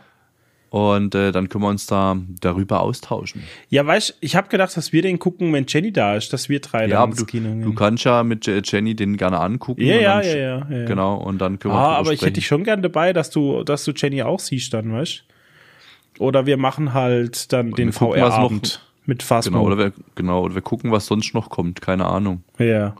Und äh, dann können wir uns da darüber austauschen. Ja, weißt ich habe gedacht, dass wir den gucken, wenn Jenny da ist, dass wir drei Ja, aber ins du, Kino gehen. du kannst ja mit Je- Jenny den gerne angucken. Ja, und ja, ja, ja, ja. Genau, und dann können wir Ah, aber ich hätte sprechen. dich schon gern dabei, dass du, dass du Jenny auch siehst dann, weißt Oder wir machen halt dann den was noch- VR-Abend mit Phasmo. Genau, oder wir, genau, oder wir gucken, was sonst noch kommt. Keine Ahnung. ja.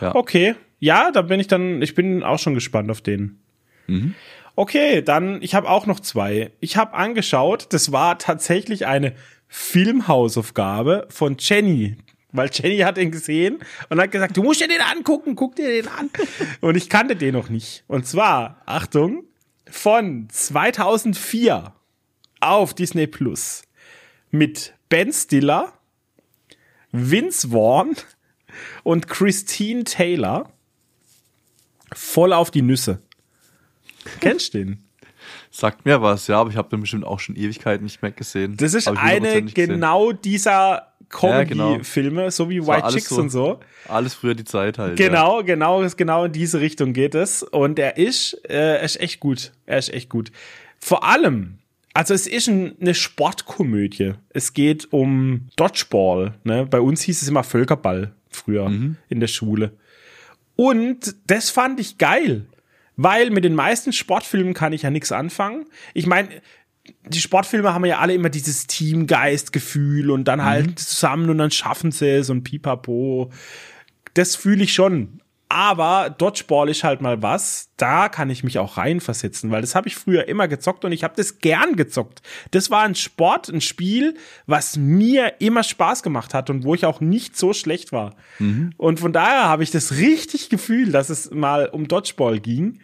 Ja. Okay. Ja, da bin ich dann, ich bin auch schon gespannt auf den. Mhm. Okay, dann, ich habe auch noch zwei. Ich habe angeschaut, das war tatsächlich eine Filmhausaufgabe von Jenny. Weil Jenny hat den gesehen und hat gesagt, du musst dir den angucken, guck dir den an. Und ich kannte den noch nicht. Und zwar, Achtung, von 2004 auf Disney Plus mit Ben Stiller, Vince Vaughn und Christine Taylor voll auf die Nüsse. Kennst du den? Sagt mir was, ja, aber ich habe den bestimmt auch schon Ewigkeiten nicht mehr gesehen. Das ist eine hundertprozentig gesehen. genau dieser Ja, genau. Comedy-Filme, so wie White Chicks so. und so. Alles früher die Zeit halt. Ja. Genau, genau, ist genau in diese Richtung geht es. Und er ist, äh, er ist echt gut. Er ist echt gut. Vor allem, also es ist ein, eine Sportkomödie. Es geht um Dodgeball. Ne? Bei uns hieß es immer Völkerball früher Mhm. in der Schule. Und das fand ich geil, weil mit den meisten Sportfilmen kann ich ja nichts anfangen. Ich meine, die Sportfilme haben ja alle immer dieses Teamgeist-Gefühl und dann halt zusammen und dann schaffen sie es und pipapo. Das fühle ich schon. Aber Dodgeball ist halt mal was, da kann ich mich auch reinversetzen, weil das habe ich früher immer gezockt und ich habe das gern gezockt. Das war ein Sport, ein Spiel, was mir immer Spaß gemacht hat und wo ich auch nicht so schlecht war. Und von daher habe ich das richtig Gefühl, dass es mal um Dodgeball ging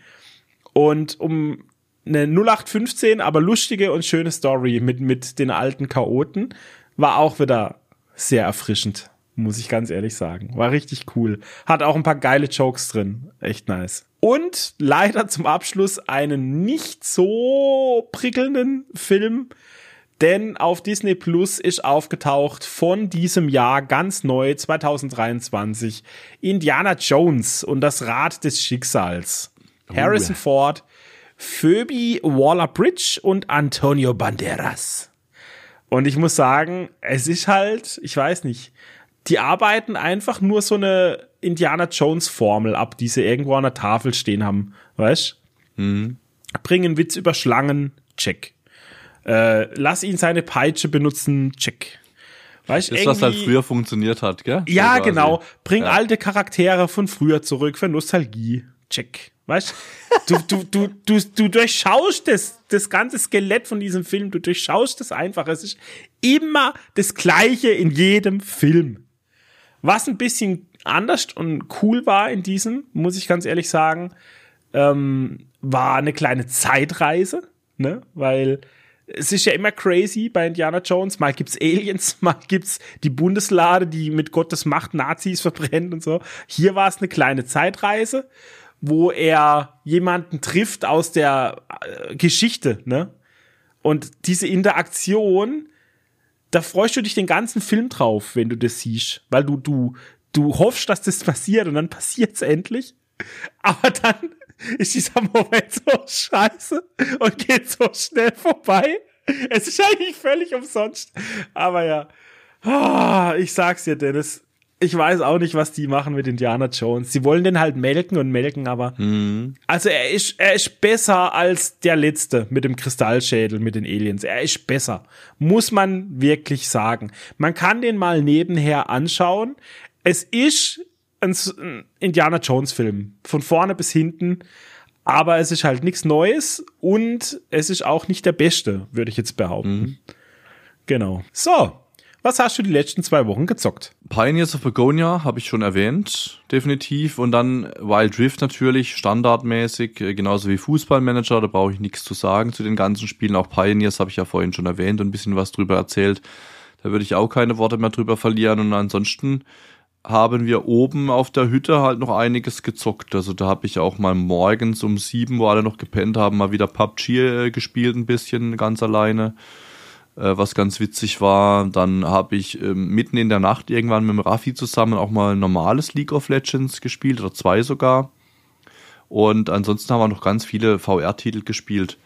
und um eine 0815, aber lustige und schöne Story mit, mit den alten Chaoten war auch wieder sehr erfrischend, muss ich ganz ehrlich sagen. War richtig cool. Hat auch ein paar geile Jokes drin. Echt nice. Und leider zum Abschluss einen nicht so prickelnden Film, denn auf Disney Plus ist aufgetaucht von diesem Jahr ganz neu 2023 Indiana Jones und das Rad des Schicksals. Harrison Ford, Phoebe Waller-Bridge und Antonio Banderas. Und ich muss sagen, es ist halt, ich weiß nicht, die arbeiten einfach nur so eine Indiana Jones Formel ab, die sie irgendwo an der Tafel stehen haben, weißt? Bringen Witz über Schlangen, check. Äh, lass ihn seine Peitsche benutzen, check. Weißt, Das, was halt früher funktioniert hat, gell? So ja, quasi. genau. Bring Ja. alte Charaktere von früher zurück für Nostalgie. Check. Weißt du, du, du, du, du durchschaust das, das ganze Skelett von diesem Film, du durchschaust es einfach. Es ist immer das Gleiche in jedem Film. Was ein bisschen anders und cool war in diesem, muss ich ganz ehrlich sagen, ähm, war eine kleine Zeitreise, ne? Weil es ist ja immer crazy bei Indiana Jones. Mal gibt's Aliens, mal gibt's die Bundeslade, die mit Gottes Macht Nazis verbrennt und so. Hier war es eine kleine Zeitreise, wo er jemanden trifft aus der äh, Geschichte, ne? Und diese Interaktion, da freust du dich den ganzen Film drauf, wenn du das siehst, weil du du du hoffst, dass das passiert und dann passiert's endlich. Aber dann ist dieser Moment so scheiße und geht so schnell vorbei. Es ist eigentlich völlig umsonst. Aber ja, Ah, ich sag's dir, Dennis. Ich weiß auch nicht, was die machen mit Indiana Jones. Sie wollen den halt melken und melken, aber also er ist, er ist besser als der letzte mit dem Kristallschädel, mit den Aliens. Er ist besser. Muss man wirklich sagen. Man kann den mal nebenher anschauen. Es ist ein, Indiana Jones Film. Von vorne bis hinten. Aber es ist halt nichts Neues und es ist auch nicht der beste, würde ich jetzt behaupten. Genau. So. Was hast du die letzten zwei Wochen gezockt? Pioneers of Begonia habe ich schon erwähnt, definitiv. Und dann Wild Rift natürlich, standardmäßig, äh, genauso wie Fußballmanager, da brauche ich nichts zu sagen zu den ganzen Spielen. Auch Pioneers habe ich ja vorhin schon erwähnt und ein bisschen was drüber erzählt. Da würde ich auch keine Worte mehr drüber verlieren. Und ansonsten haben wir oben auf der Hütte halt noch einiges gezockt. Also da habe ich auch mal morgens um sieben, wo alle noch gepennt haben, mal wieder PUBG äh, gespielt, ein bisschen ganz alleine, was ganz witzig war. Dann habe ich äh, mitten in der Nacht irgendwann mit dem Raffi zusammen auch mal ein normales League of Legends gespielt oder zwei sogar. Und ansonsten haben wir noch ganz viele VR-Titel gespielt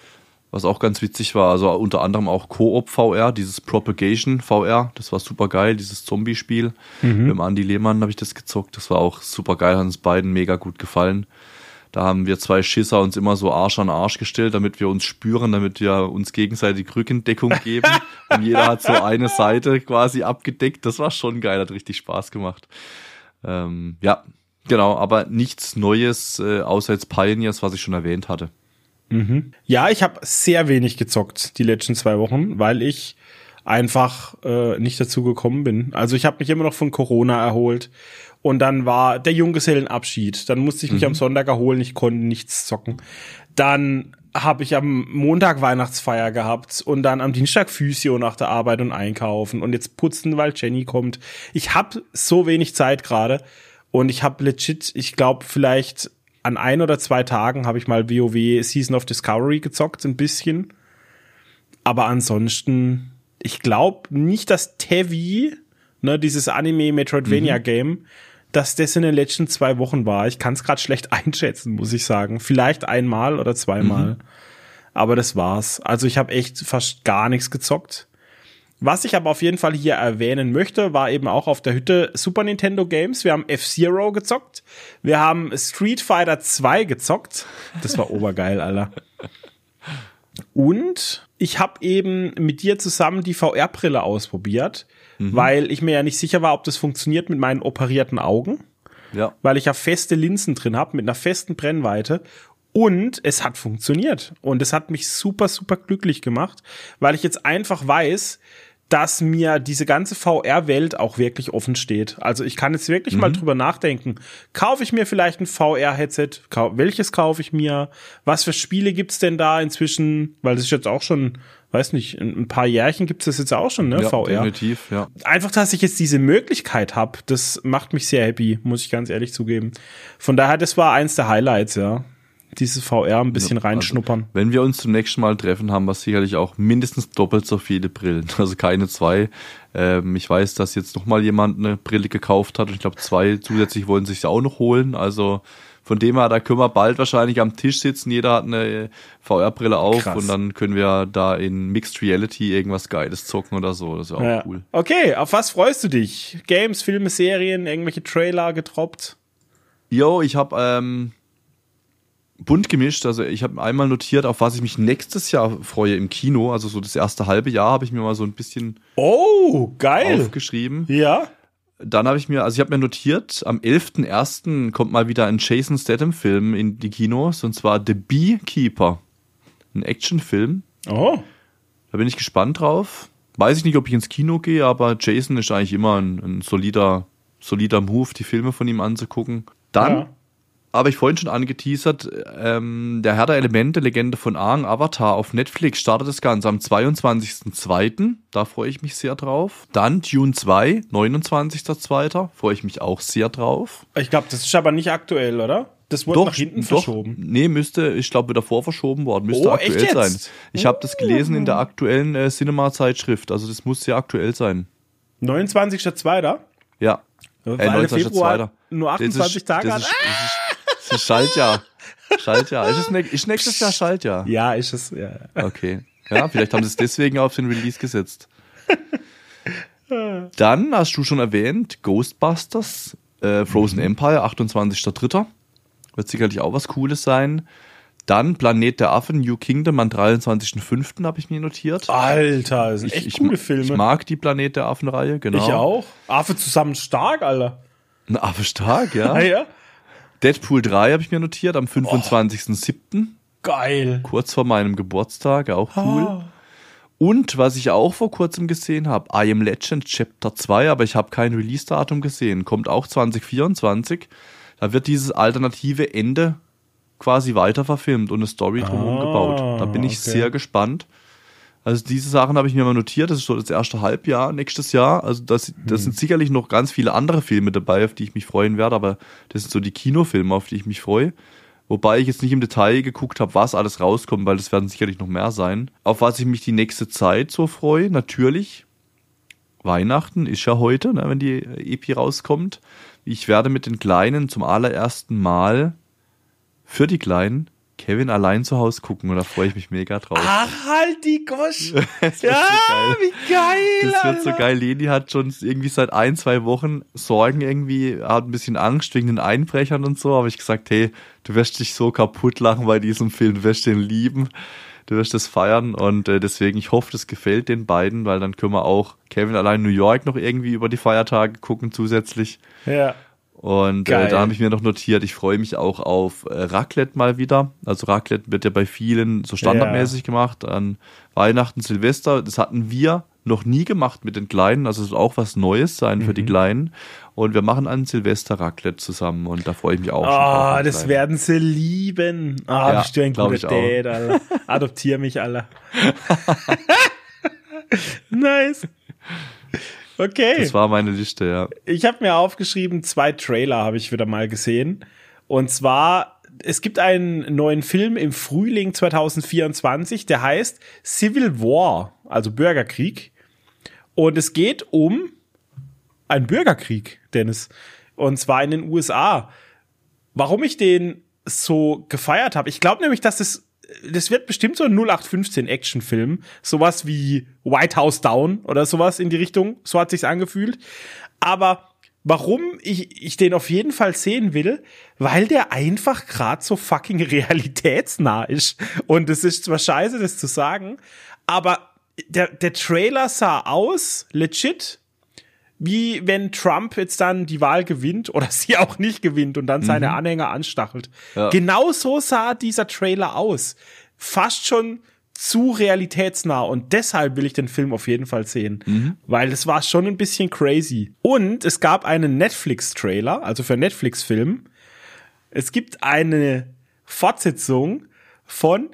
was auch ganz witzig war. Also unter anderem auch Koop VR, dieses Propagation VR, das war super geil, dieses Zombie-Spiel. Mhm. Mit dem Andy Lehmann habe ich das gezockt, das war auch super geil, hat uns beiden mega gut gefallen. Da haben wir zwei Schisser uns immer so Arsch an Arsch gestellt, damit wir uns spüren, damit wir uns gegenseitig Rückendeckung geben. Und jeder hat so eine Seite quasi abgedeckt. Das war schon geil, hat richtig Spaß gemacht. Ähm, ja, genau, aber nichts Neues äh, außer jetzt Pioneers, was ich schon erwähnt hatte. Mhm. Ja, ich habe sehr wenig gezockt die letzten zwei Wochen, weil ich einfach äh, nicht dazu gekommen bin. Also ich habe mich immer noch von Corona erholt und dann war der Junggesellenabschied. Dann musste ich mich mhm. am Sonntag erholen, ich konnte nichts zocken. Dann habe ich am Montag Weihnachtsfeier gehabt und dann am Dienstag Physio nach der Arbeit und einkaufen und jetzt putzen, weil Jenny kommt. Ich habe so wenig Zeit gerade und ich habe legit, ich glaube vielleicht an ein oder zwei Tagen habe ich mal WoW Season of Discovery gezockt, ein bisschen. Aber ansonsten, ich glaube nicht, dass Tevi, ne, dieses Anime Metroidvania mhm. Dass das in den letzten zwei Wochen war. Ich kann es gerade schlecht einschätzen, muss ich sagen. Vielleicht einmal oder zweimal. Mhm. Aber das war's. Also ich habe echt fast gar nichts gezockt. Was ich aber auf jeden Fall hier erwähnen möchte, war eben auch auf der Hütte Super Nintendo Games. Wir haben F-Zero gezockt. Wir haben Street Fighter 2 gezockt. Das war obergeil, Alter. Und ich habe eben mit dir zusammen die VR-Brille ausprobiert, mhm. weil ich mir ja nicht sicher war, ob das funktioniert mit meinen operierten Augen. Ja. Weil ich ja feste Linsen drin habe mit einer festen Brennweite und es hat funktioniert. Und es hat mich super, super glücklich gemacht, weil ich jetzt einfach weiß, dass mir diese ganze VR-Welt auch wirklich offen steht. Also ich kann jetzt wirklich mhm. mal drüber nachdenken. Kaufe ich mir vielleicht ein VR-Headset? Welches kaufe ich mir? Was für Spiele gibt's denn da inzwischen? Weil das ist jetzt auch schon, weiß nicht, ein paar Jährchen gibt's das jetzt auch schon, ne? Ja, VR. Definitiv, ja. Einfach, dass ich jetzt diese Möglichkeit habe, das macht mich sehr happy, muss ich ganz ehrlich zugeben. Von daher, das war eins der Highlights, ja dieses VR ein bisschen also, reinschnuppern. wenn wir uns zum nächsten Mal treffen, haben wir sicherlich auch mindestens doppelt so viele Brillen. Also keine zwei. Ähm, ich weiß, dass jetzt noch mal jemand eine Brille gekauft hat und ich glaube zwei zusätzlich wollen sich auch noch holen. Also von dem her, da können wir bald wahrscheinlich am Tisch sitzen. Jeder hat eine VR-Brille auf Krass. und dann können wir da in Mixed Reality irgendwas Geiles zocken oder so. Das ist auch ja. cool. Okay, auf was freust du dich? Games, Filme, Serien, irgendwelche Trailer getroppt? Jo, ich habe ähm, bunt gemischt. Also ich habe einmal notiert, auf was ich mich nächstes Jahr freue im Kino. Also so das erste halbe Jahr habe ich mir mal so ein bisschen oh, geil. aufgeschrieben. Ja. Dann habe ich mir, also ich habe mir notiert, am 11.01. kommt mal wieder ein Jason Statham-Film in die Kinos, und zwar The Beekeeper. Ein Actionfilm. Oh. Da bin ich gespannt drauf. Weiß ich nicht, ob ich ins Kino gehe, aber Jason ist eigentlich immer ein, ein solider, solider Move, die Filme von ihm anzugucken. Dann ja habe ich vorhin schon angeteasert, ähm, der Herr der Elemente, Legende von Aang, Avatar auf Netflix startet das Ganze am 22.02. Da freue ich mich sehr drauf. Dann Dune 2, 29.02. Freue ich mich auch sehr drauf. Ich glaube, das ist aber nicht aktuell, oder? Das wurde doch, nach hinten doch, verschoben. Nee, müsste, ich glaube, wieder vorverschoben worden. Müsste oh, aktuell sein. Ich habe das gelesen in der aktuellen äh, Cinema-Zeitschrift. Also das muss sehr aktuell sein. 29.02. Ja. Äh, 29.02. Nur 28 ist, Tage das ist, ist, ist Schaltjahr. Schaltjahr. Ist, es ne ist nächstes Jahr Schaltjahr? Ja, ist es, ja. Okay. Ja, vielleicht haben sie es deswegen auf den Release gesetzt. Dann hast du schon erwähnt, Ghostbusters, äh, Frozen mhm. Empire, 28.03. Wird sicherlich auch was Cooles sein. Dann Planet der Affen, New Kingdom am 23.05. habe ich mir notiert. Alter, das sind echt ich, coole Filme. Ich mag die Planet der Affen-Reihe, genau. Ich auch. Affe zusammen stark, Alter. Ein Affe stark, ja. Ja. Deadpool 3 habe ich mir notiert am 25.07. Oh, geil. Kurz vor meinem Geburtstag, auch cool. Oh. Und was ich auch vor kurzem gesehen habe, I Am Legend Chapter 2, aber ich habe kein Release-Datum gesehen. Kommt auch 2024. Da wird dieses alternative Ende quasi weiter verfilmt und eine Story drumherum ah, gebaut. Da bin ich okay. sehr gespannt. Also diese Sachen habe ich mir mal notiert. Das ist so das erste Halbjahr nächstes Jahr. Also das, das Hm. sind sicherlich noch ganz viele andere Filme dabei, auf die ich mich freuen werde. Aber das sind so die Kinofilme, auf die ich mich freue. Wobei ich jetzt nicht im Detail geguckt habe, was alles rauskommt, weil das werden sicherlich noch mehr sein. Auf was ich mich die nächste Zeit so freue, natürlich. Weihnachten ist ja heute, ne, wenn die EP rauskommt. Ich werde mit den Kleinen zum allerersten Mal für die Kleinen Kevin allein zu Hause gucken und da freue ich mich mega drauf. Ach, halt die Gosch. Ja, so geil. wie geil. Das wird so Alter. geil. Leni hat schon irgendwie seit ein, zwei Wochen Sorgen irgendwie, hat ein bisschen Angst wegen den Einbrechern und so. Aber ich gesagt, hey, du wirst dich so kaputt lachen bei diesem Film, du wirst den lieben, du wirst das feiern und äh, deswegen, ich hoffe, das gefällt den beiden, weil dann können wir auch Kevin allein New York noch irgendwie über die Feiertage gucken zusätzlich. Ja. Und äh, da habe ich mir noch notiert, ich freue mich auch auf äh, Raclette mal wieder. Also Raclette wird ja bei vielen so standardmäßig gemacht an Weihnachten, Silvester. Das hatten wir noch nie gemacht mit den Kleinen. Also es soll auch was Neues sein für Mhm. die Kleinen. Und wir machen an Silvester Raclette zusammen und da freue ich mich auch schon drauf. Oh, das werden sie lieben. Ah, Ja, bist du ein guter. Dad, Alter. Adoptier mich, Alter. nice. Okay. Das war meine Liste, ja. Ich habe mir aufgeschrieben, zwei Trailer habe ich wieder mal gesehen. Und zwar, es gibt einen neuen Film im Frühling 2024, der heißt Civil War, also Bürgerkrieg. Und es geht um einen Bürgerkrieg, Dennis. Und zwar in den USA. Warum ich den so gefeiert habe, ich glaube nämlich, dass es das wird bestimmt so ein 0815 Actionfilm, sowas wie White House Down oder sowas in die Richtung, so hat sich's angefühlt. Aber warum ich, ich den auf jeden Fall sehen will, weil der einfach gerade so fucking realitätsnah ist. Und es ist zwar scheiße, das zu sagen, aber der, der Trailer sah aus, legit, wie wenn Trump jetzt dann die Wahl gewinnt oder sie auch nicht gewinnt und dann seine Anhänger anstachelt. Ja. Genau so sah dieser Trailer aus. Fast schon zu realitätsnah und deshalb will ich den Film auf jeden Fall sehen, weil es war schon ein bisschen crazy. Und es gab einen Netflix-Trailer, also für Netflix-Film. Es gibt eine Fortsetzung von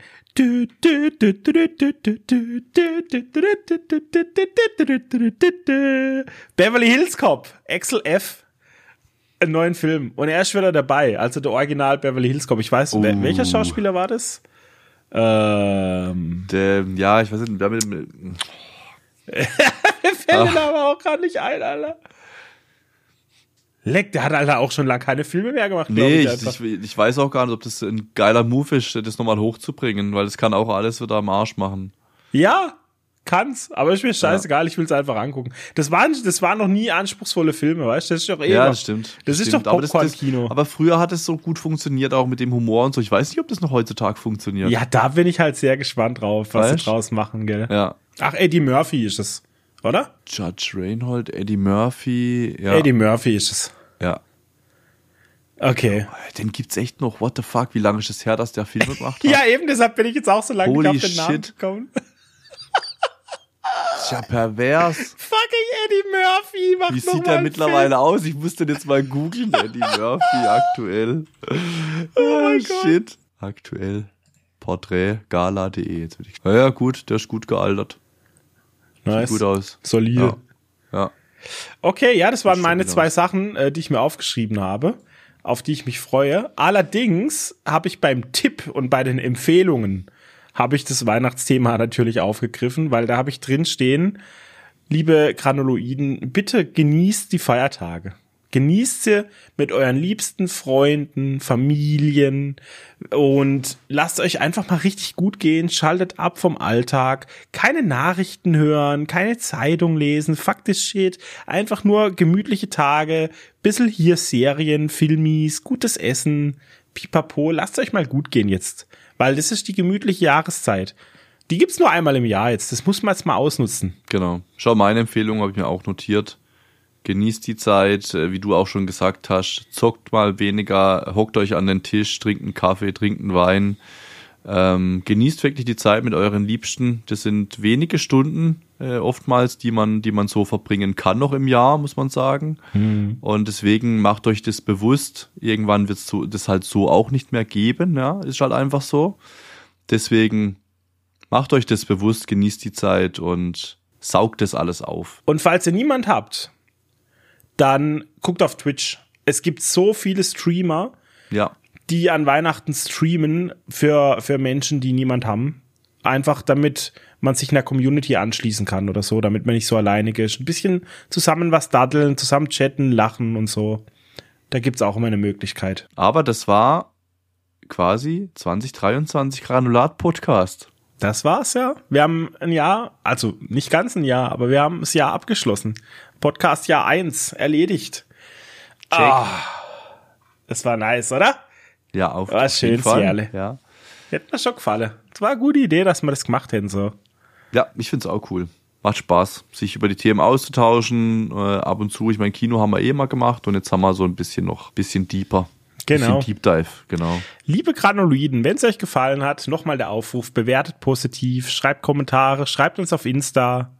Beverly Hills Cop, Axel F. Einen neuen Film. Und er ist wieder dabei. Also der Original Beverly Hills Cop. Ich weiß, Oh. welcher Schauspieler war das? Ähm, Der, ja, ich weiß nicht, wer mit, mit, fällt mir aber auch gerade nicht ein, Alter. Leck, der hat Alter auch schon lange keine Filme mehr gemacht, Nee, ich, ich, ich, ich weiß auch gar nicht, ob das ein geiler Move ist, das nochmal hochzubringen, weil das kann auch alles wieder am Arsch machen. Ja, kann's, aber ist mir scheißegal, ich will's einfach angucken. Das waren, das waren noch nie anspruchsvolle Filme, weißt du? Das ist doch eh Ja, noch- das stimmt. Das, ist stimmt. doch Aber das- das- Popcorn-Kino. Aber früher hat es so gut funktioniert, auch mit dem Humor und so. Ich weiß nicht, ob das noch heutzutage funktioniert. Ja, da bin ich halt sehr gespannt drauf, was Weißt? sie draus machen, gell? Ja. Ach, Eddie Murphy ist es, oder? Judge Reinhold, Eddie Murphy, ja. Eddie Murphy ist es. ja. Okay. Den gibt's echt noch. What the fuck? Wie lange ist es her, dass der Film gemacht hat? Ja, eben, deshalb bin ich jetzt auch so lange Holy nicht auf den Namen shit. gekommen. ist ja pervers. Fucking Eddie Murphy, mach Wie sieht der mittlerweile aus? Ich musste den jetzt mal googeln, Eddie Murphy aktuell. Oh mein Ah, Gott. Shit. Aktuell. Porträt, gala.de. Jetzt will ich. Ja, ja, gut, der ist gut gealtert. Nice. Sieht gut aus. Solide. Ja. ja. Okay, ja, das waren meine zwei aus. Sachen, äh, die ich mir aufgeschrieben habe, auf die ich mich freue. Allerdings habe ich beim Tipp und bei den Empfehlungen habe ich das Weihnachtsthema natürlich aufgegriffen, weil da habe ich drin stehen, liebe Granuloiden, bitte genießt die Feiertage. Genießt sie mit euren liebsten Freunden, Familien und lasst euch einfach mal richtig gut gehen, schaltet ab vom Alltag, keine Nachrichten hören, keine Zeitung lesen, this shit, einfach nur gemütliche Tage, bissel hier Serien, Filmis, gutes Essen, pipapo, lasst euch mal gut gehen jetzt, weil das ist die gemütliche Jahreszeit. Die gibt's nur einmal im Jahr jetzt, das muss man jetzt mal ausnutzen. Genau. Schau, meine Empfehlung habe ich mir auch notiert. Genießt die Zeit, äh, wie du auch schon gesagt hast. Zockt mal weniger, hockt euch an den Tisch, trinkt einen Kaffee, trinkt einen Wein. Ähm, genießt wirklich die Zeit mit euren Liebsten. Das sind wenige Stunden äh, oftmals, die man, die man so verbringen kann noch im Jahr, muss man sagen. Und deswegen macht euch das bewusst. Irgendwann wird es so, das halt so auch nicht mehr geben. Ja, ist halt einfach so. Deswegen Macht euch das bewusst, genießt die Zeit und saugt das alles auf. Und falls ihr niemand habt, dann guckt auf Twitch. Es gibt so viele Streamer, Ja. die an Weihnachten streamen für, für Menschen, die niemand haben. Einfach damit man sich einer Community anschließen kann oder so, damit man nicht so alleinig ist. Ein bisschen zusammen was daddeln, zusammen chatten, lachen und so. Da gibt's auch immer eine Möglichkeit. Aber das war quasi 2023 Granulat-Podcast. Das war's ja. Wir haben ein Jahr, also nicht ganz ein Jahr, aber wir haben das Jahr abgeschlossen. Podcast Jahr eins erledigt. Check. Ah, das war nice, oder? Ja, auf, War auf jeden schön, Fall. Sierle. Ja. Hätte mir schon gefallen. Es war eine gute Idee, dass wir das gemacht hätten, so. ja, ich find's auch cool. Macht Spaß, sich über die Themen auszutauschen. Äh, ab und zu, ich mein Kino haben wir eh mal gemacht und jetzt haben wir so ein bisschen noch, bisschen deeper. Genau. Bisschen Deep Dive, genau. Liebe Granuloiden, wenn es euch gefallen hat, nochmal der Aufruf, bewertet positiv, schreibt Kommentare, schreibt uns auf Insta.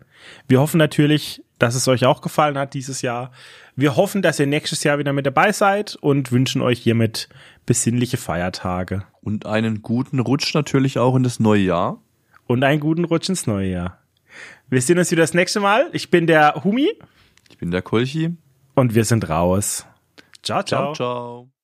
Wir hoffen natürlich, dass es euch auch gefallen hat dieses Jahr. Wir hoffen, dass ihr nächstes Jahr wieder mit dabei seid und wünschen euch hiermit besinnliche Feiertage Und einen guten Rutsch natürlich auch in das neue Jahr. und einen guten Rutsch ins neue Jahr. Wir sehen uns wieder das nächste Mal. Ich bin der Humi Ich bin der Kolchi. und wir sind raus. ciao. ciao. ciao. ciao.